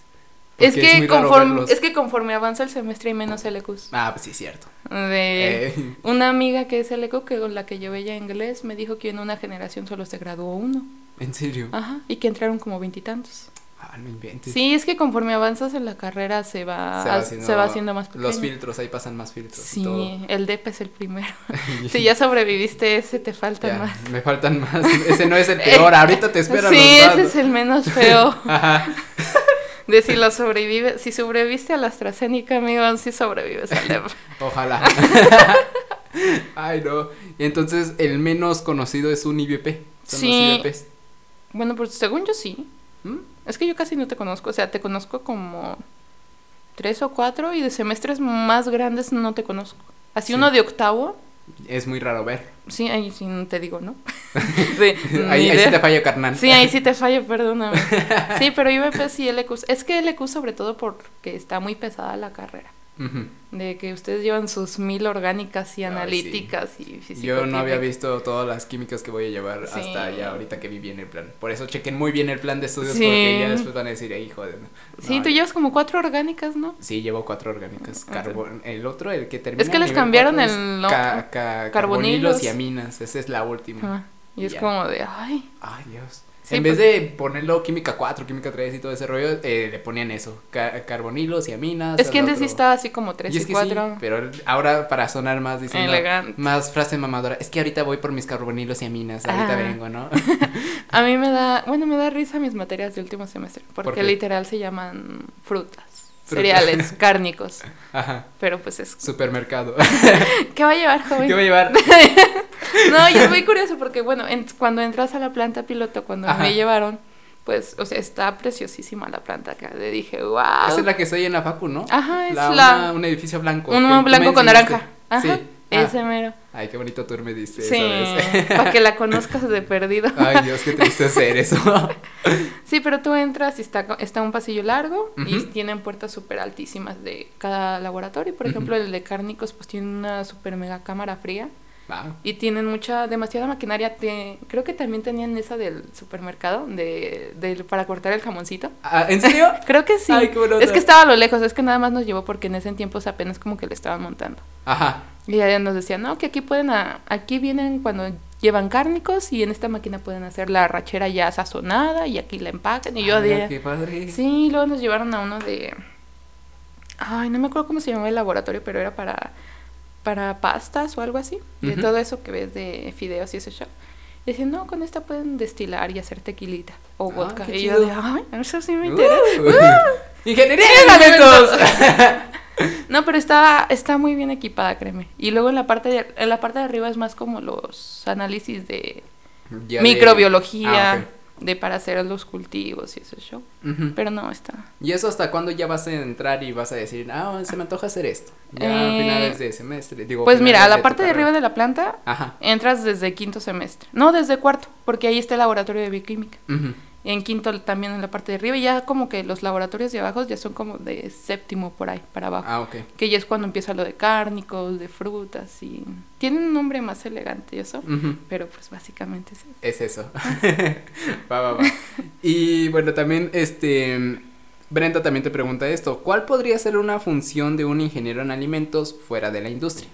Es que, conforme, es que conforme avanza el semestre hay menos LQs. Ah, pues sí, es cierto. De Eh, una amiga que es LQ, que con la que yo veía inglés, me dijo que en una generación solo se graduó uno. ¿En serio? Ajá, y que entraron como veintitantos. Ah, no inventes. Sí, es que conforme avanzas en la carrera se va, se va haciendo, más pequeño. Los filtros, ahí pasan más filtros. y todo. Sí, el DEP es el primero. si ya sobreviviste ese, te faltan Ya, más. Me faltan más. Ese no es el peor. Ahorita te esperan Sí, los ese más. es el menos feo. Ajá. De si lo sobrevive, si sobreviviste a la AstraZeneca, amigo, sí sobrevives al DEP. Ojalá. Ay, no. Y entonces el menos conocido es un IVP. Son Sí. los IVPs. Bueno, pues según yo sí. ¿Mm? Es que yo casi no te conozco, o sea, te conozco como tres o cuatro y de semestres más grandes no te conozco. Así Sí. uno de octavo, Es muy raro ver. sí, ahí sí te digo, ¿no? Sí, ahí, ahí sí te fallo, carnal. Sí, ahí sí te fallo, perdóname. Sí, pero IVP sí LQ. Es que LQ sobre todo porque está muy pesada la carrera. De que ustedes llevan sus mil orgánicas y Ay, sí. analíticas y. Yo no había visto todas las químicas que voy a llevar Sí. hasta ya ahorita que vi bien el plan. Por eso chequen muy bien el plan de estudios Sí. porque ya después van a decir, ay, joder. no". Sí, No, tú llevas como cuatro orgánicas, ¿no? Sí, llevo cuatro orgánicas. Carbon- el otro, el que termina. Es que les cambiaron el es no- ca- ca- carbonilos. carbonilos y aminas. Esa es la última. Ah, y es Ya. como de, ay. Ay, Dios. Sí, en vez pues- de ponerlo química 4, química 3 y todo ese rollo, eh, le ponían eso. ca- carbonilos y aminas. Es que antes sí estaba así como tres Y y, es que cuatro. sí, pero ahora para sonar más diciendo Elegante. más frase mamadora, es que ahorita voy por mis carbonilos y aminas, ahorita Ah. vengo, ¿no? A mí me da, bueno, me da risa mis materias de último semestre, porque qué? literal se llaman Frutas. Cereales, cárnicos, Ajá. pero pues es... Supermercado. ¿Qué va a llevar, joven? ¿Qué voy a llevar? No, yo es muy curioso porque, bueno, en- cuando entras a la planta piloto, cuando Ajá. me llevaron, pues, o sea, está preciosísima la planta acá. Le dije, wow. Esa es la que estoy en la facu, ¿no? Ajá, es La- la- una- un edificio blanco. Uno blanco con naranja. Ajá, Sí. Ah. ese mero. Ay, qué bonito tour me diste Sí, para que la conozcas de perdido. Ay, Dios, qué triste hacer eso. Sí, pero tú entras y está, está un pasillo largo y tienen puertas súper altísimas de cada laboratorio. Por ejemplo, el de cárnicos pues tiene una súper mega cámara fría Y tienen mucha, demasiada maquinaria. Te- creo que también tenían esa del supermercado de, del- para cortar el jamoncito. Ah, ¿En serio? Creo que sí. Ay, qué es que estaba a lo lejos, es que nada más nos llevó porque en ese tiempo apenas como que le estaban montando. Ajá. Y ya nos decían, no, que aquí pueden, a- aquí vienen cuando llevan cárnicos y en esta máquina pueden hacer la rachera ya sazonada y aquí la empacan. Y yo Ay, de... qué padre. Sí, luego nos llevaron a uno de... Ay, no me acuerdo cómo se llamaba el laboratorio, pero era para, para pastas o algo así. De todo eso que ves de fideos y ese show. Y decían, no, con esta pueden destilar y hacer tequilita o Ah, vodka. y yo de, ay, eso sí me interesa. Uh. Ingeniería de alimentos. No, pero está, está muy bien equipada, créeme. Y luego en la parte de, en la parte de arriba es más como los análisis de Ya de- microbiología, Ah, de para hacer los cultivos y ese show. Pero no, está. ¿Y eso hasta cuándo ya vas a entrar y vas a decir, ah, se me antoja hacer esto? Ya a Eh, finales de semestre, digo. Pues mira, a la parte de arriba de la planta Ajá. entras desde quinto semestre. No, desde cuarto, porque ahí está el laboratorio de bioquímica. En quinto también en la parte de arriba. Y ya como que los laboratorios de abajo ya son como de séptimo por ahí, para abajo. Ah, ok. Que ya es cuando empieza lo de cárnicos, de frutas y... Tienen un nombre más elegante y eso. Pero pues básicamente es eso. Es eso. va, va, va. Y bueno, también, este. Brenda también te pregunta esto: ¿Cuál podría ser una función de un ingeniero en alimentos fuera de la industria?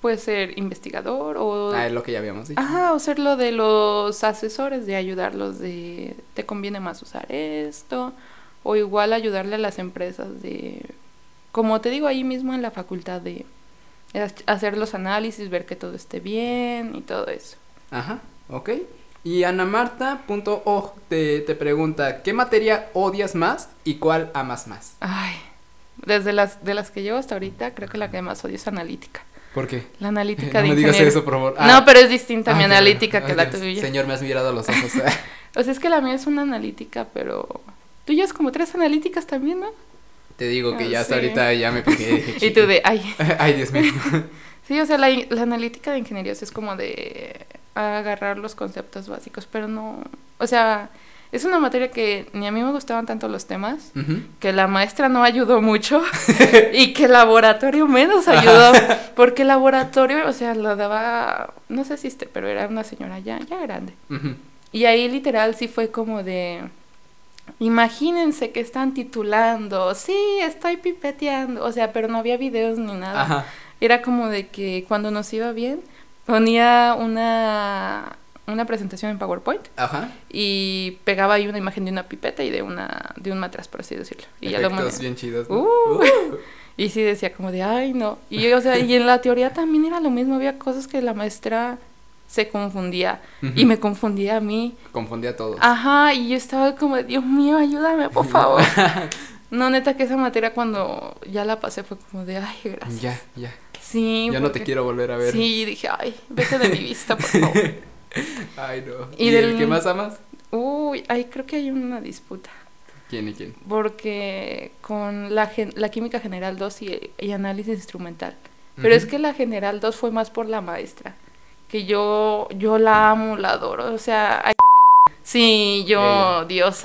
Puede ser investigador o... Ah, es lo que ya habíamos dicho. Ajá, o ser lo de los asesores, de ayudarlos de, te conviene más usar esto, o igual ayudarle a las empresas de, como te digo ahí mismo en la facultad de hacer los análisis, ver que todo esté bien y todo eso. Ajá, ok. Y anamarta.org te, te pregunta: ¿Qué materia odias más y cuál amas más? Ay, desde las, de las que llevo hasta ahorita, creo que la que más odio es analítica. ¿Por qué? La analítica no de me digas ingeniero. eso, por favor. Ah, No, pero es distinta mi ah, analítica ay, que la tuya. Señor, me has mirado a los ojos. O sea, es que la mía es una analítica, pero tú llevas como tres analíticas también, ¿no? te digo que Ah, ya hasta sí. ahorita ya me dije, Y tú de, ay. Ay, Dios mío. Sí, o sea, la, la analítica de ingeniería es como de agarrar los conceptos básicos, pero no, o sea, es una materia que ni a mí me gustaban tanto los temas, que la maestra no ayudó mucho y que el laboratorio menos ayudó, porque el laboratorio, o sea, lo daba, no sé si este, pero era una señora ya, ya grande. Y ahí literal sí fue como de, imagínense que están titulando, sí, estoy pipeteando, o sea, pero no había videos ni nada. Ajá. Era como de que cuando nos iba bien, ponía una, una presentación en PowerPoint Ajá. y pegaba ahí una imagen de una pipeta y de una de un matraz, por así decirlo. Y ya lo bien chidos. ¿no? Uh. Uh. Y sí decía como de, ay, no. Y, o sea, y en la teoría también era lo mismo, había cosas que la maestra se confundía y me confundía a mí. Confundí a todos. Ajá, y yo estaba como, de, Dios mío, ayúdame, por favor. No, neta que esa materia cuando ya la pasé fue como de, ay, gracias. Ya, ya. Sí. Ya no te quiero volver a ver. Sí, dije, ay, vete de mi vista, por favor. Ay, no. Y ¿Y, del- el que más amas? Uy, ay, creo que hay una disputa. ¿Quién y quién? Porque con la, gen- la química general 2 y, y análisis instrumental. Pero es que la general 2 fue más por la maestra. Que yo, yo la amo, la adoro. O sea, ay, sí, yo, Ella. Dios.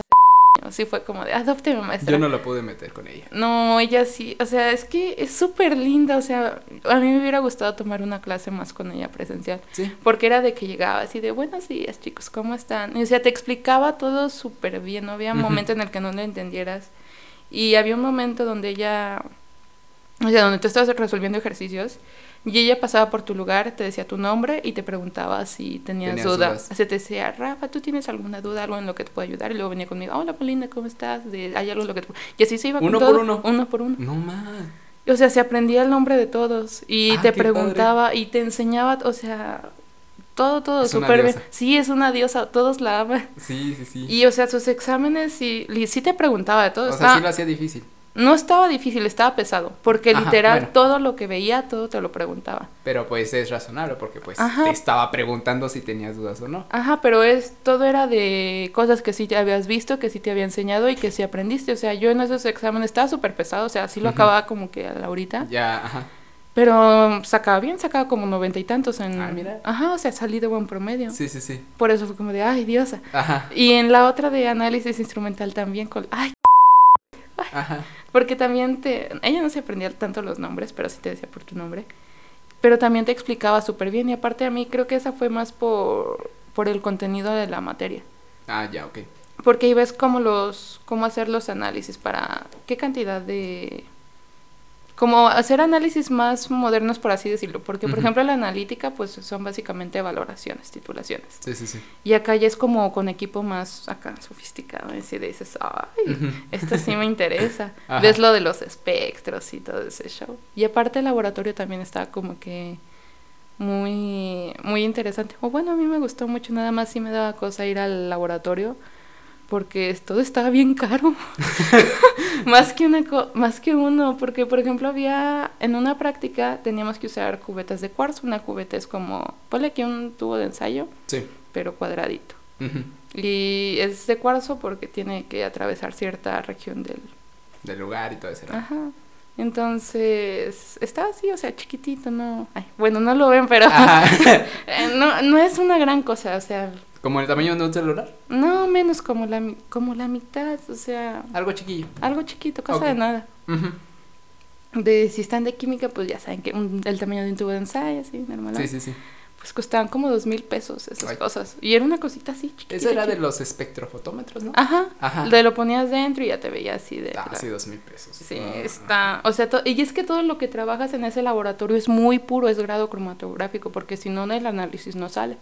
Sí, fue como de, adópteme, maestra. Yo no la pude meter con ella. No, ella sí, o sea, es que es súper linda, o sea, a mí me hubiera gustado tomar una clase más con ella presencial, Sí. porque era de que llegaba así de, buenos días chicos, ¿cómo están? Y, o sea, te explicaba todo súper bien, no había Ujú. momento en el que no lo entendieras, y había un momento donde ella, o sea, donde tú estabas resolviendo ejercicios, y ella pasaba por tu lugar, te decía tu nombre y te preguntaba si tenías, Tenías duda. dudas. O sea, te decía, Rafa, ¿tú tienes alguna duda, algo en lo que te pueda ayudar? Y luego venía conmigo, hola Paulina, ¿cómo estás? De, ¿Hay algo en lo que te puedo-?" Y así se iba con Uno todo, por uno. Uno por uno. No más. O sea, se aprendía el nombre de todos y Ah, te qué padre. preguntaba y te enseñaba, o sea, todo, todo súper bien. Sí, es una diosa, todos la aman. Sí, sí, sí. Y, o sea, sus exámenes sí, li- sí te preguntaba de todo. o sea, Estaba- sí lo hacía difícil. No estaba difícil, estaba pesado, porque Ajá, literal bueno. todo lo que veía, todo te lo preguntaba. Pero pues es razonable porque pues Ajá. te estaba preguntando si tenías dudas o no. Ajá, pero es todo era de cosas que sí te habías visto, que sí te había enseñado y que sí aprendiste. O sea, yo en esos exámenes estaba súper pesado, o sea, sí lo Ujú. acababa como que a la horita. Ya, ajá. Pero sacaba bien, sacaba como noventa y tantos en... Ah, mira. Ajá, o sea, salí de buen promedio. Sí, sí, sí. Por eso fue como de, ay, diosa. Ajá. Y en la otra de análisis instrumental también, con, ay, Ajá. porque también te... Ella no se aprendía tanto los nombres, pero sí te decía por tu nombre. Pero también te explicaba súper bien y aparte a mí creo que esa fue más por, por el contenido de la materia. Ah, ya, ok. Porque ahí ves cómo los, cómo hacer los análisis para qué cantidad de como hacer análisis más modernos por así decirlo, porque por ejemplo la analítica pues son básicamente valoraciones, titulaciones. Sí, sí, sí. Y acá ya es como con equipo más acá sofisticado, y así dices, ay, Ujú. esto sí me interesa. Ves lo de los espectros y todo ese show. Y aparte el laboratorio también está como que muy muy interesante. O bueno, a mí me gustó mucho, nada más sí me daba cosa ir al laboratorio porque todo estaba bien caro. más que una co- más que uno, porque por ejemplo había en una práctica teníamos que usar cubetas de cuarzo, una cubeta es como ponle aquí un tubo de ensayo, Sí. pero cuadradito. Y es de cuarzo porque tiene que atravesar cierta región del Del lugar y todo eso. ¿no? Ajá. Entonces, está así, o sea, chiquitito, no. Ay, bueno, no lo ven, pero eh, no, no es una gran cosa, o sea, Como el tamaño de un celular. no menos como la, como la mitad, o sea, Algo chiquillo. algo chiquito, cosa de nada. De si están de química, pues ya saben que un- el tamaño de un tubo de ensayo, así, normal. Sí, sí, sí. Pues costaban como dos mil pesos esas Ay. cosas. Y era una cosita así. Eso era de los espectrofotómetros, ¿no? Ajá. Ajá. De lo ponías dentro y ya te veía así de. Ah, la- sí, dos mil pesos. Sí, Ah. está. O sea, to- y es que todo lo que trabajas en ese laboratorio es muy puro, es grado cromatográfico, porque si no, el análisis no sale.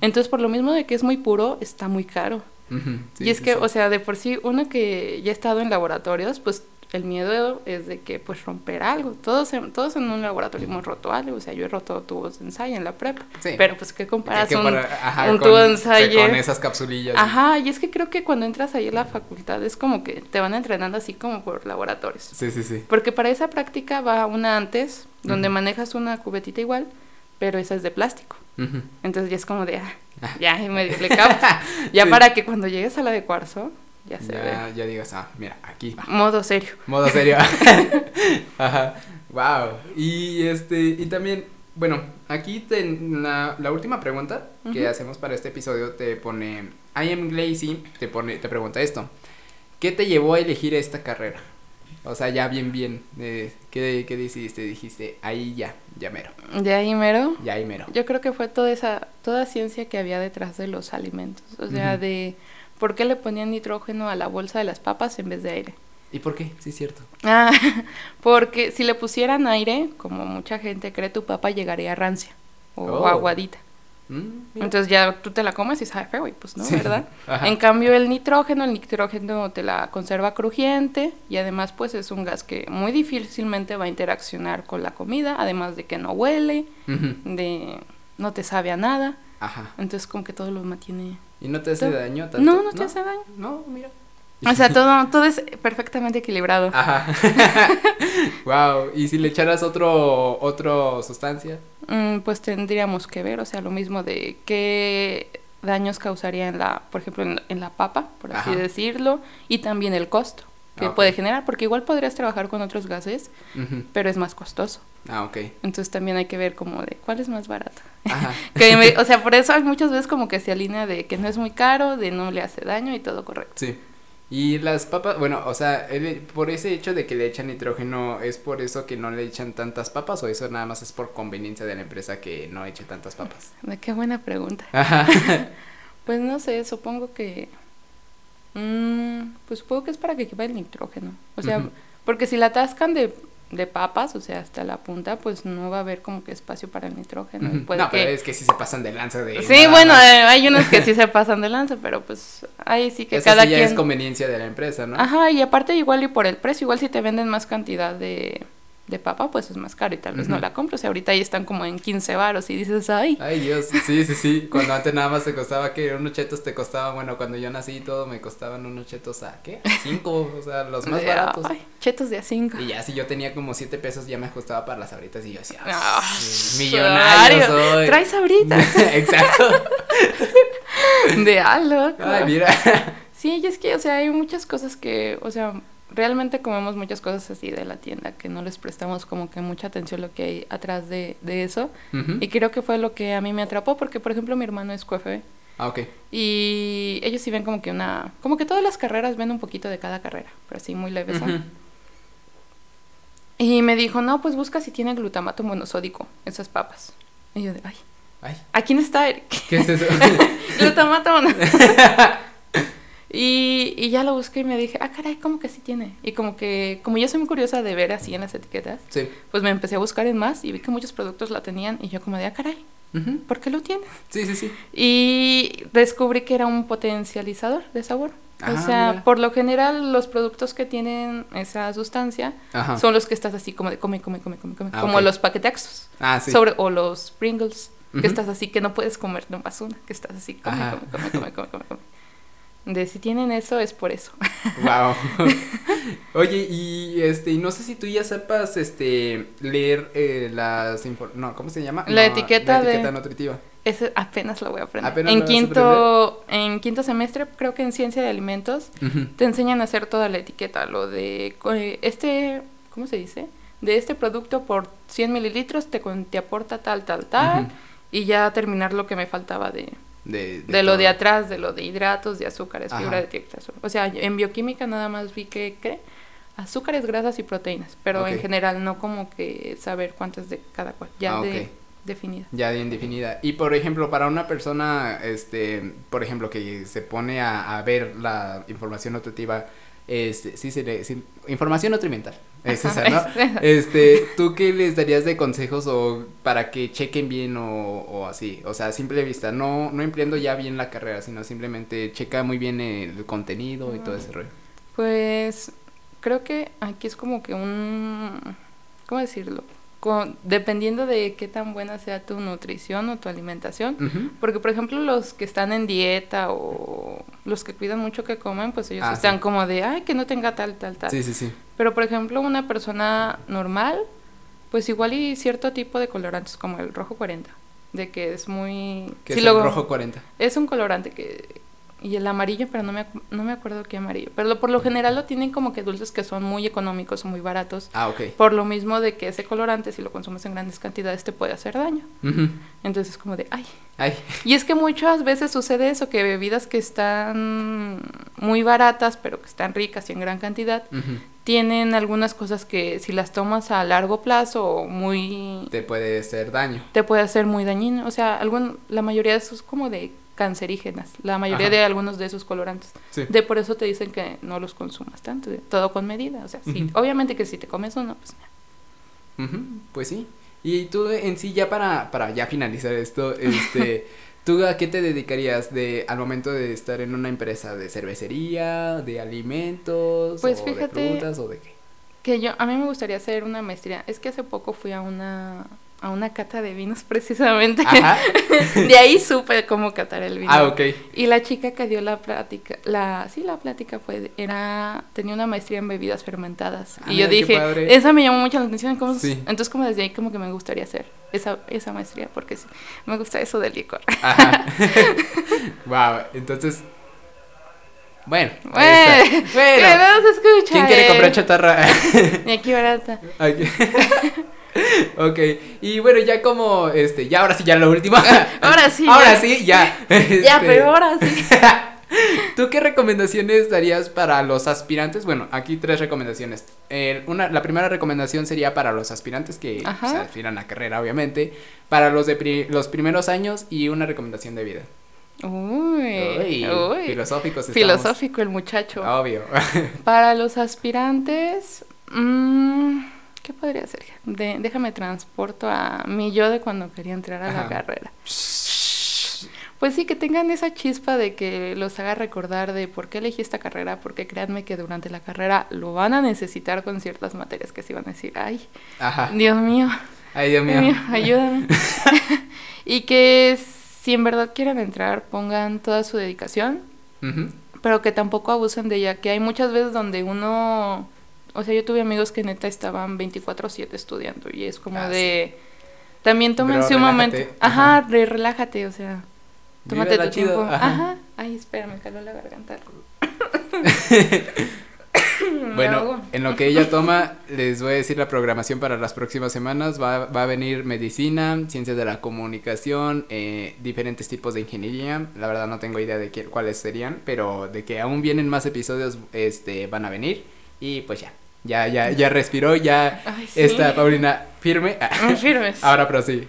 Entonces, por lo mismo de que es muy puro, está muy caro. sí, y es sí, que, sí. o sea, de por sí, uno que ya ha estado en laboratorios, pues el miedo es de que, pues, romper algo. Todos en, todos en un laboratorio hemos roto algo. O sea, yo he roto tubos de ensayo en la prepa. Sí. Pero, pues, ¿qué comparas Que un, ajá, un con- tubo de sí, ensayo? Con esas capsulillas. Ajá, y es que creo que cuando entras ahí a la facultad es como que te van entrenando así como por laboratorios. Sí, sí, sí. Porque para esa práctica va una antes, donde manejas una cubetita igual, pero esa es de plástico. Entonces ya es como de, ah, Ah. ya, y medio le capta. Ya Sí. para que cuando llegues a la de cuarzo, ya se Ya, ve. ya digas, ah, mira, aquí. Modo serio. Modo serio. Ajá. Wow. Y este, y también, bueno, aquí te- la, la última pregunta que hacemos para este episodio te pone, I am Glazy, te pone, te pregunta esto. ¿Qué te llevó a elegir esta carrera? O sea, ya bien, bien. eh, ¿qué, ¿Qué decidiste? Dijiste, ahí ya, ya mero. De ahí mero. Ya ahí mero. Yo creo que fue toda esa, toda ciencia que había detrás de los alimentos. O sea, de por qué le ponían nitrógeno a la bolsa de las papas en vez de aire. ¿Y por qué? Sí, es cierto. Ah, porque si le pusieran aire, como mucha gente cree, tu papa llegaría rancia o Oh. aguadita. Mm. Entonces ya tú te la comes y sabe feo, y pues no, Sí. ¿verdad? Ajá. En cambio el nitrógeno, el nitrógeno te la conserva crujiente y además pues es un gas que muy difícilmente va a interaccionar con la comida, además de que no huele, de no te sabe a nada, Ajá. entonces como que todo lo mantiene... ¿Y no te hace Todo- daño tanto? No, no te hace daño. No, mira. O sea, todo, todo es perfectamente equilibrado. Ajá. wow. ¿Y si le echaras otro, otro sustancia? Mm, pues tendríamos que ver, o sea, lo mismo de qué daños causaría en la, por ejemplo, en, en la papa, por así Ajá. decirlo, y también el costo que Ah, puede generar, porque igual podrías trabajar con otros gases, pero es más costoso. Ah, ok. Entonces también hay que ver como de cuál es más barato. Ajá. Que me- o sea, por eso hay muchas veces como que se alinea de que no es muy caro, de no le hace daño y todo correcto. Sí. Y las papas, bueno, o sea, el- por ese hecho de que le echan nitrógeno, ¿es por eso que no le echan tantas papas o eso nada más es por conveniencia de la empresa que no eche tantas papas? De Qué buena pregunta. Ajá. Pues no sé, supongo que... mm, pues supongo que es para que quepa el nitrógeno. O sea, porque si la atascan de, de papas, o sea, hasta la punta, pues no va a haber como que espacio para el nitrógeno. y Ujú. puede no, que- pero es que sí se pasan de lanza de... Sí, bueno, más. eh, hay unos que sí se pasan de lanza, pero pues ahí sí que Eso cada sí ya quien... es conveniencia de la empresa, ¿no? Ajá, y aparte igual y por el precio, igual si te venden más cantidad de, de papa, pues es más caro y tal vez no la compro. O sea, ahorita ahí están como en 15 varos y dices, ay, Ay, Dios, sí, sí, sí. Cuando antes nada más te costaba que unos chetos te costaban, bueno, cuando yo nací y todo me costaban unos chetos a, ¿qué? A cinco, o sea, los más de- baratos. ay, chetos de a 5. Y ya si yo tenía como siete pesos ya me ajustaba para las abritas y yo decía, Ah, "Sí, millonario soy. Traes ahorita. Exacto. de ah, loco. Ay, mira. Sí, y es que, o sea, hay muchas cosas que, o sea, realmente comemos muchas cosas así de la tienda que no les prestamos como que mucha atención lo que hay atrás de, de eso. Y creo que fue lo que a mí me atrapó porque, por ejemplo, mi hermano es QFB. Ah, ok. Y ellos sí ven como que una, como que todas las carreras ven un poquito de cada carrera, pero así muy leves. ¿no? Ujú. Y me dijo, no, pues busca si tiene glutamato monosódico, esas papas. Y yo de, ay, Ay, ¿a quién está Eric? ¿qué es eso? glutamato mono- y, y ya lo busqué y me dije, ah, caray, ¿cómo que sí tiene? Y como que, como yo soy muy curiosa de ver así en las etiquetas, sí. pues me empecé a buscar en más y vi que muchos productos la tenían y yo como de, ah, caray, Ujú. ¿por qué lo tiene? Sí, sí, sí. Y descubrí que era un potencializador de sabor. Ah, o sea, mira. por lo general los productos que tienen esa sustancia Ajá. son los que estás así como de come, come, come, come, come, Ah, como los paquetextos. Ah, sí. Sobre, o los Pringles, que estás así que no puedes comer nomás una, que estás así come, come, come, come, come, come, come. De si tienen eso es por eso. Wow. Oye, y este, no sé si tú ya sepas este leer eh, las no, ¿cómo se llama? La No, etiqueta la de- etiqueta nutritiva. Eso apenas lo voy a aprender. Apenas en lo vas a quinto, en quinto semestre, creo que en ciencia de alimentos, te enseñan a hacer toda la etiqueta, lo de eh, este, ¿cómo se dice? De este producto por 100 mililitros te, te aporta tal, tal, tal, y ya terminar lo que me faltaba de, De, de lo de atrás, de lo de hidratos, de azúcares, Ajá. fibra de tierras. O sea, en bioquímica nada más vi que, ¿qué? Azúcares, grasas y proteínas, pero en general no como que saber cuántas de cada cual, ya Ah, de, definida. Ya bien definida. Y por ejemplo, para una persona, este, por ejemplo, que se pone a, a ver la información nutritiva, este, sí se le, sí, información nutrimental, es Ajá, esa, ¿no? es. Este, ¿tú qué les darías de consejos o para que chequen bien o, o así? O sea, a simple vista, no, no empleando ya bien la carrera, sino simplemente checa muy bien el contenido y todo ese rollo. Pues creo que aquí es como que un, ¿cómo decirlo? Con- dependiendo de qué tan buena sea tu nutrición o tu alimentación. Porque, por ejemplo, los que están en dieta o los que cuidan mucho que comen, pues ellos Ah, están sí. como de, ay, que no tenga tal, tal, tal. Sí, sí, sí. Pero, por ejemplo, una persona normal, pues igual y cierto tipo de colorantes, como el rojo 40, de que es muy... Es el rojo 40. es un colorante que... Y el amarillo, pero no me, no me acuerdo qué amarillo. Pero lo- por lo general lo tienen como que dulces que son muy económicos o muy baratos. Ah, ok. Por lo mismo de que ese colorante, si lo consumes en grandes cantidades, te puede hacer daño. Entonces es como de, ay. Ay, Y es que muchas veces sucede eso, que bebidas que están muy baratas, pero que están ricas y en gran cantidad, tienen algunas cosas que si las tomas a largo plazo muy... te puede hacer daño. te puede hacer muy dañino. O sea, algún, la mayoría de esos como de cancerígenas, la mayoría Ajá. de algunos de esos colorantes. Sí. De por eso te dicen que no los consumas tanto, de- todo con medida. O sea, sí, obviamente que si te comes uno, pues Ujú, Pues sí. Y tú en sí, ya para, para ya finalizar esto, este, ¿tú a qué te dedicarías de, al momento de estar en una empresa de cervecería, de alimentos, Pues o fíjate- de frutas o de qué? Que yo, a mí me gustaría hacer una maestría. Es que hace poco fui a una, a una cata de vinos precisamente. Ajá. de ahí supe cómo catar el vino. Ah, ok. Y la chica que dio la plática, la, sí, la plática fue, era, tenía una maestría en bebidas fermentadas. Ah, y yo dije, padre. esa me llamó mucho la atención. ¿cómo- Sí. Entonces como desde ahí como que me gustaría hacer esa, esa maestría, porque sí, me gusta eso del licor. Ajá. wow, entonces. Bueno, ahí Bueno, está. Bueno, que no se escucha. ¿quién quiere comprar chatarra? Y aquí barata. Aquí. Ok, y bueno, ya como, este, ya ahora sí, ya lo último. Ahora sí. Ahora ya. sí, ya. Ya, Este, pero ahora sí. ¿Tú qué recomendaciones darías para los aspirantes? Bueno, aquí tres recomendaciones. Una, la primera recomendación sería para los aspirantes que se aspiran a carrera, obviamente. Para los de pri- los primeros años y una recomendación de vida. Uy, Uy, uy. filosóficos estamos. Filosófico el muchacho. Obvio. Para los aspirantes, mm, ¿qué podría ser? De- déjame transporto a mi yo de cuando quería entrar a la carrera. Pues sí, que tengan esa chispa de que los haga recordar de por qué elegí esta carrera, porque créanme que durante la carrera lo van a necesitar con ciertas materias que se van a decir, ay. Dios mío, Ay, Dios mío. Dios mío, ayúdame. y que si en verdad quieren entrar, pongan toda su dedicación, pero que tampoco abusen de ella, que hay muchas veces donde uno, o sea, yo tuve amigos que neta estaban 24/7 estudiando y es como Ah, de, también tómense un momento, ajá, ajá. re- relájate, o sea, tómate tu tiempo, ajá. ajá. ay, espera, me caló la garganta. Bueno, en lo que ella toma, les voy a decir la programación para las próximas semanas. Va, va a venir medicina, ciencias de la comunicación, eh, diferentes tipos de ingeniería. La verdad no tengo idea de qué, cuáles serían, pero de que aún vienen más episodios, este, van a venir. Y pues ya, ya, ya, ya respiró, ya Ay, sí. está Paulina firme. Muy firmes. Ahora prosigue.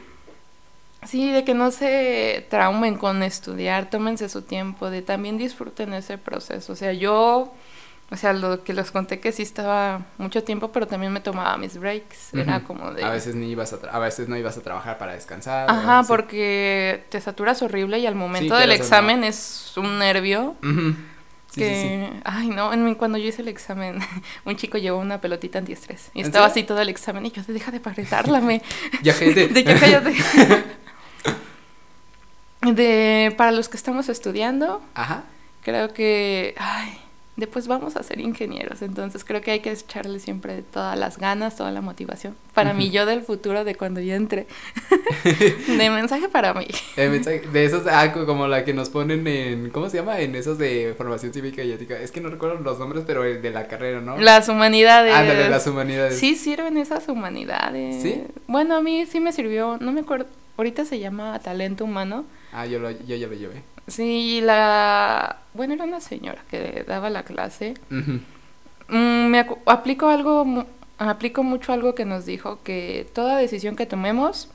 Sí, de que no se traumen con estudiar, tómense su tiempo, de también disfruten ese proceso. O sea, yo, o sea, lo que les conté que sí estaba mucho tiempo, pero también me tomaba mis breaks. Era como de... A veces ni ibas a, a veces no ibas a trabajar para descansar. Ajá, porque te saturas horrible y al momento Sí, del no. examen es un nervio Ujú. Sí, que, sí, sí. ay no, en mi- cuando yo hice el examen, un chico llevó una pelotita antiestrés y ¿En estaba serio? así todo el examen y yo, deja de apretarla, me, Ya gente. de que cállate. De, para los que estamos estudiando, Ajá. creo que, ay, después vamos a ser ingenieros, entonces creo que hay que echarle siempre todas las ganas, toda la motivación. Para mí, yo del futuro, de cuando yo entre. de mensaje para mí. Mensaje- de esos, ah, co- como la que nos ponen en, ¿cómo se llama? En esos de formación cívica y ética. Es que no recuerdo los nombres, pero el de la carrera, ¿no? Las humanidades. Ándale, las humanidades. Sí sirven esas humanidades. ¿Sí? Bueno, a mí sí me sirvió, no me acuerdo, ahorita se llama talento humano. Ah, yo, lo, yo ya lo llevé. Sí, la... Bueno, era una señora que daba la clase. Mm, me aplico algo, aplico mucho algo que nos dijo, que toda decisión que tomemos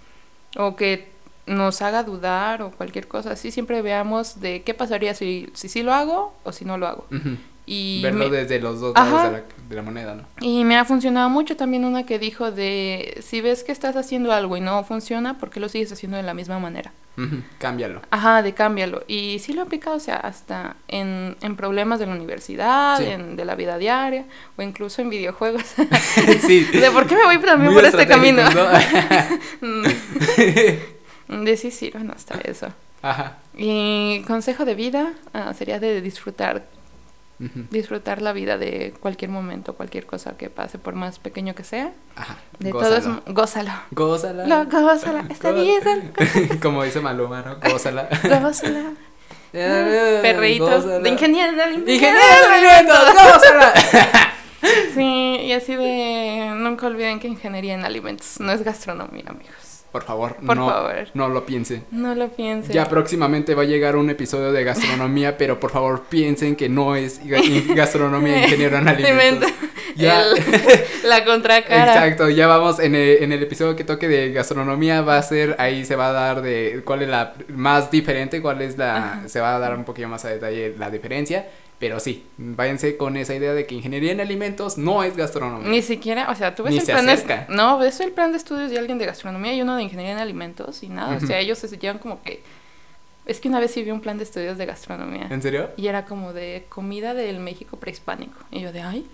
o que nos haga dudar o cualquier cosa así, siempre veamos de qué pasaría si, si sí lo hago o si no lo hago. Y Verlo me- desde los dos lados de la, de la moneda, ¿no? Y me ha funcionado mucho también una que dijo de si ves que estás haciendo algo y no funciona, ¿por qué lo sigues haciendo de la misma manera? Cámbialo. Ajá, de cámbialo. Y sí lo he aplicado, o sea, hasta en, en problemas de la universidad, Sí. en, de la vida diaria, o incluso en videojuegos. sí. de por qué me voy también Muy por este camino. de sí sirven hasta eso. Ajá. Y consejo de vida ah, sería de disfrutar, Disfrutar la vida de cualquier momento, cualquier cosa que pase, por más pequeño que sea. Ajá. De todo es, Gózalo. gózalo. Gózala. Lo, gózala. Gó- vida, Como dice Maluma, ¿no? Gózala. gózala. Perreitos Gózala. de ingeniero de alimentos. Ingeniero de alimentos, gózala. Sí, y así de nunca olviden que ingeniería en alimentos no es gastronomía, amigos. Por favor, Por no, favor. no lo piensen. No lo piensen. Ya próximamente va a llegar un episodio de gastronomía, pero por favor piensen que no es gastronomía ingeniero en alimentos. Alimento. Ya. el- la contracara. Exacto, ya vamos en el, en el episodio que toque de gastronomía va a ser, ahí se va a dar de cuál es la más diferente, cuál es la, Ajá. se va a dar un poquito más a detalle la diferencia, pero sí, váyanse con esa idea de que ingeniería en alimentos no es gastronomía. Ni siquiera, o sea, tú ves Ni el se plan de, no, ves el plan de estudios de alguien de gastronomía y uno de ingeniería en alimentos y nada, o sea, ellos se llevan como que es que una vez sí vi un plan de estudios de gastronomía ¿En serio? y era como de comida del México prehispánico y yo de ay,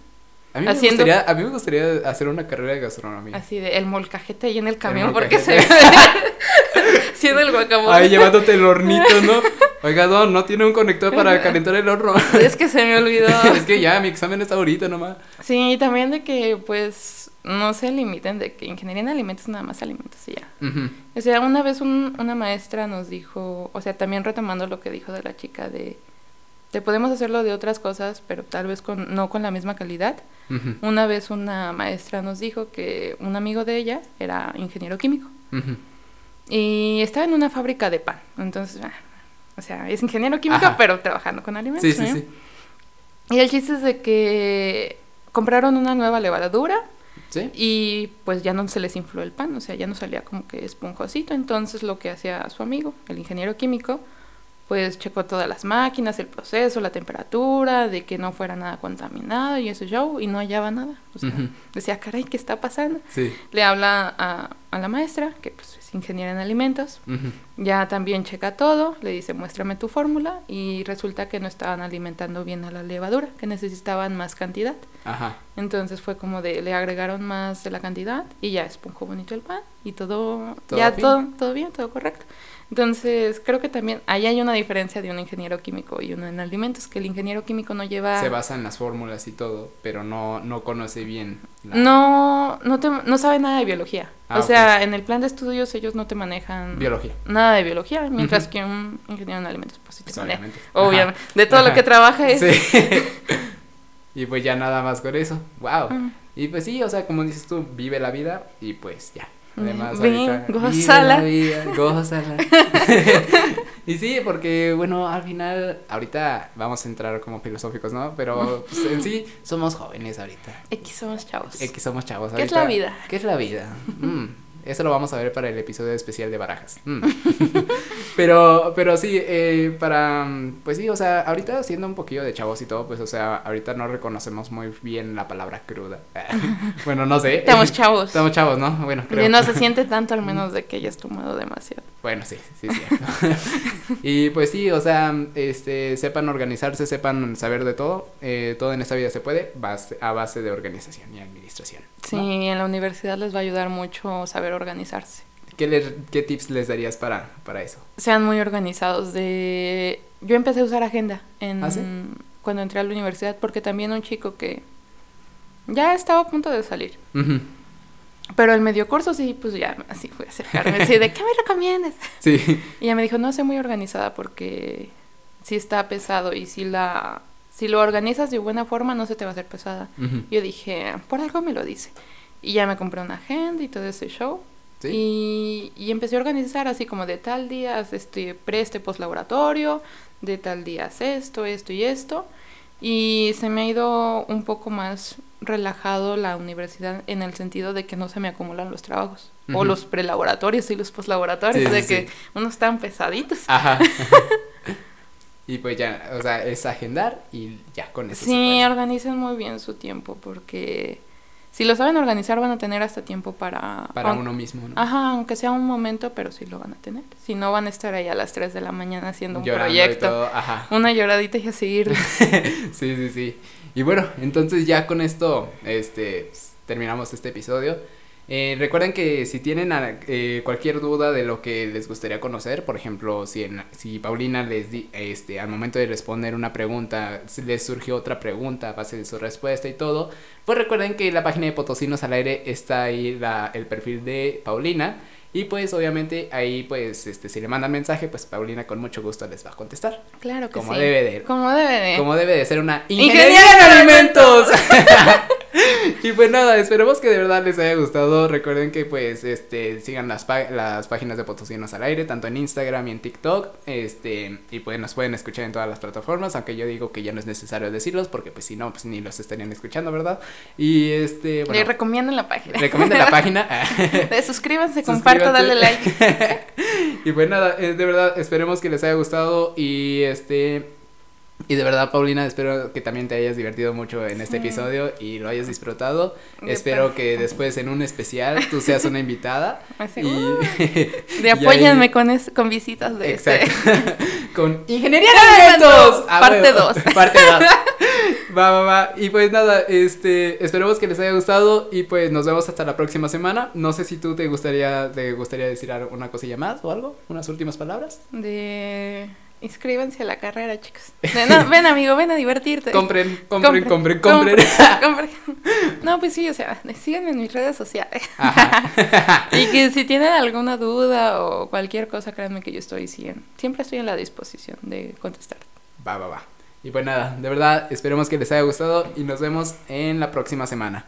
A mí, me Haciendo- gustaría, a mí me gustaría hacer una carrera de gastronomía. así de el molcajete ahí en el camión porque se molcajete. siendo el guacamole. Ahí llevándote el hornito, ¿no? Oiga, don, no tiene un conector para calentar el horno. Es que se me olvidó. es que ya, mi examen está ahorita nomás. Sí, y también de que pues no se limiten de que ingeniería en alimentos nada más alimentos y ya. O sea, una vez un- una maestra nos dijo, o sea, también retomando lo que dijo de la chica de, de podemos hacerlo de otras cosas, pero tal vez con, no con la misma calidad. Una vez una maestra nos dijo que un amigo de ella era ingeniero químico y estaba en una fábrica de pan. Entonces, ah, o sea, es ingeniero químico, Ajá. pero trabajando con alimentos. Sí, sí, ¿no? sí. Y el chiste es de que compraron una nueva levadura ¿Sí? y pues ya no se les infló el pan, o sea, ya no salía como que esponjosito. Entonces lo que hacía su amigo, el ingeniero químico, pues checó todas las máquinas, el proceso, la temperatura, de que no fuera nada contaminado y ese show, y no hallaba nada. O sea, decía, caray, ¿qué está pasando? Sí. Le habla a, a la maestra, que pues es ingeniera en alimentos, ya también checa todo, le dice, muéstrame tu fórmula, y resulta que no estaban alimentando bien a la levadura, que necesitaban más cantidad. Ajá. Entonces fue como de, le agregaron más de la cantidad y ya esponjó bonito el pan y todo, Todo ya bien. todo, todo bien, todo correcto. Entonces creo que también ahí hay una diferencia de un ingeniero químico y uno en alimentos, que el ingeniero químico no lleva... Se basa en las fórmulas y todo, pero no, no conoce bien. la- No, no, te, no sabe nada de biología. Ah, o sea, en el plan de estudios ellos no te manejan Biología. nada de biología, mientras que un ingeniero en alimentos pues sí te Pues, maneja. obviamente. De todo lo que trabaja es... Sí. y pues ya nada más con eso. Wow. Y pues sí, o sea, como dices tú, vive la vida y pues ya. Además, Ven, ahorita, gózala. la vida, gózala. y sí, porque bueno, al final, ahorita vamos a entrar como filosóficos, ¿no? Pero pues, en sí, somos jóvenes ahorita. X somos chavos. X somos chavos. ¿Qué es ahorita. la vida? ¿Qué es la vida? Mm, eso lo vamos a ver para el episodio especial de Barajas. Mm. pero, pero sí, eh, para, pues sí, o sea, ahorita siendo un poquillo de chavos y todo, pues, o sea, ahorita no reconocemos muy bien la palabra cruda. bueno, no sé. Estamos chavos. Estamos chavos, ¿no? Bueno, creo. Y no se siente tanto al menos de que hayas tomado demasiado. Bueno, sí, sí, cierto. y pues sí, o sea, este, sepan organizarse, sepan saber de todo. eh, todo en esta vida se puede base- a base de organización y administración. Sí, ¿no? en la universidad les va a ayudar mucho saber organizarse. ¿Qué, les- ¿Qué tips les darías para, para eso? Sean muy organizados. De yo empecé a usar agenda en ¿Ah, sí? cuando entré a la universidad porque también un chico que ya estaba a punto de salir. Ujú. Pero el medio curso sí, pues ya así fue a acercarme, así de ¿qué me recomiendas? Sí. Y ella me dijo, no, sé muy organizada porque sí está pesado y si la si lo organizas de buena forma no se te va a hacer pesada. Ujú. Yo dije, por algo me lo dice. Y ya me compré una agenda y todo ese show. Sí. Y, y empecé a organizar así como de tal día este pre, este post-laboratorio, de tal día esto, esto y esto. Y se me ha ido un poco más relajado la universidad en el sentido de que no se me acumulan los trabajos. O los prelaboratorios y los postlaboratorios, Sí, de sí, que unos están pesaditos. Ajá. y pues ya, o sea, es agendar y ya con eso. Sí, puede. organicen muy bien su tiempo porque si lo saben organizar van a tener hasta tiempo para... Para uno mismo, ¿no? Ajá, aunque sea un momento, pero sí lo van a tener. Si no, van a estar ahí a las 3 de la mañana haciendo un Llorando y proyecto. todo, Ajá. Una lloradita y a seguir. sí, sí, sí. Y bueno, entonces ya con esto, este, pues, terminamos este episodio. Eh, recuerden que si tienen a- eh, cualquier duda de lo que les gustaría conocer, por ejemplo, si, en- si Paulina les di, este, al momento de responder una pregunta, les surgió otra pregunta a base de su respuesta y todo, pues recuerden que en la página de Potosinos al aire está ahí la, el perfil de Paulina. Y pues obviamente ahí pues este si le mandan mensaje, pues Paulina con mucho gusto les va a contestar. Claro que Como sí. debe de. Como debe de. Como debe de ser una ¡Ingeniera ingeniera en en alimentos. y pues nada, esperemos que de verdad les haya gustado. Recuerden que pues este sigan las, las páginas de Potosinos al aire, tanto en Instagram y en TikTok. Este, y pues nos pueden escuchar en todas las plataformas, aunque yo digo que ya no es necesario decirlos, porque pues si no, pues ni los estarían escuchando, ¿verdad? Y este, bueno. Les recomiendo la página. Recomienden la página. suscríbanse, compartan, dale like. y pues nada, eh, de verdad, esperemos que les haya gustado y este y de verdad, Paulina, espero que también te hayas divertido mucho en este episodio y lo hayas disfrutado. espero que después en un especial tú seas una invitada. y, de apóyanme con, con visitas de este. Exacto. con Ingeniería de Eventos. Ah, parte 2. parte 2. Va, va, va. Y pues nada, este, esperemos que les haya gustado y pues nos vemos hasta la próxima semana. No sé si tú te gustaría, te gustaría decir una cosilla más o algo, unas últimas palabras. De Inscríbanse a la carrera, chicos. No, ven, amigo, ven a divertirte. Compren, compren, compren, compren. No, pues sí, o sea, síganme en mis redes sociales. y que si tienen alguna duda o cualquier cosa, créanme que yo estoy siempre estoy en la disposición de contestar. Va, va, va. Y pues nada, de verdad, esperemos que les haya gustado y nos vemos en la próxima semana.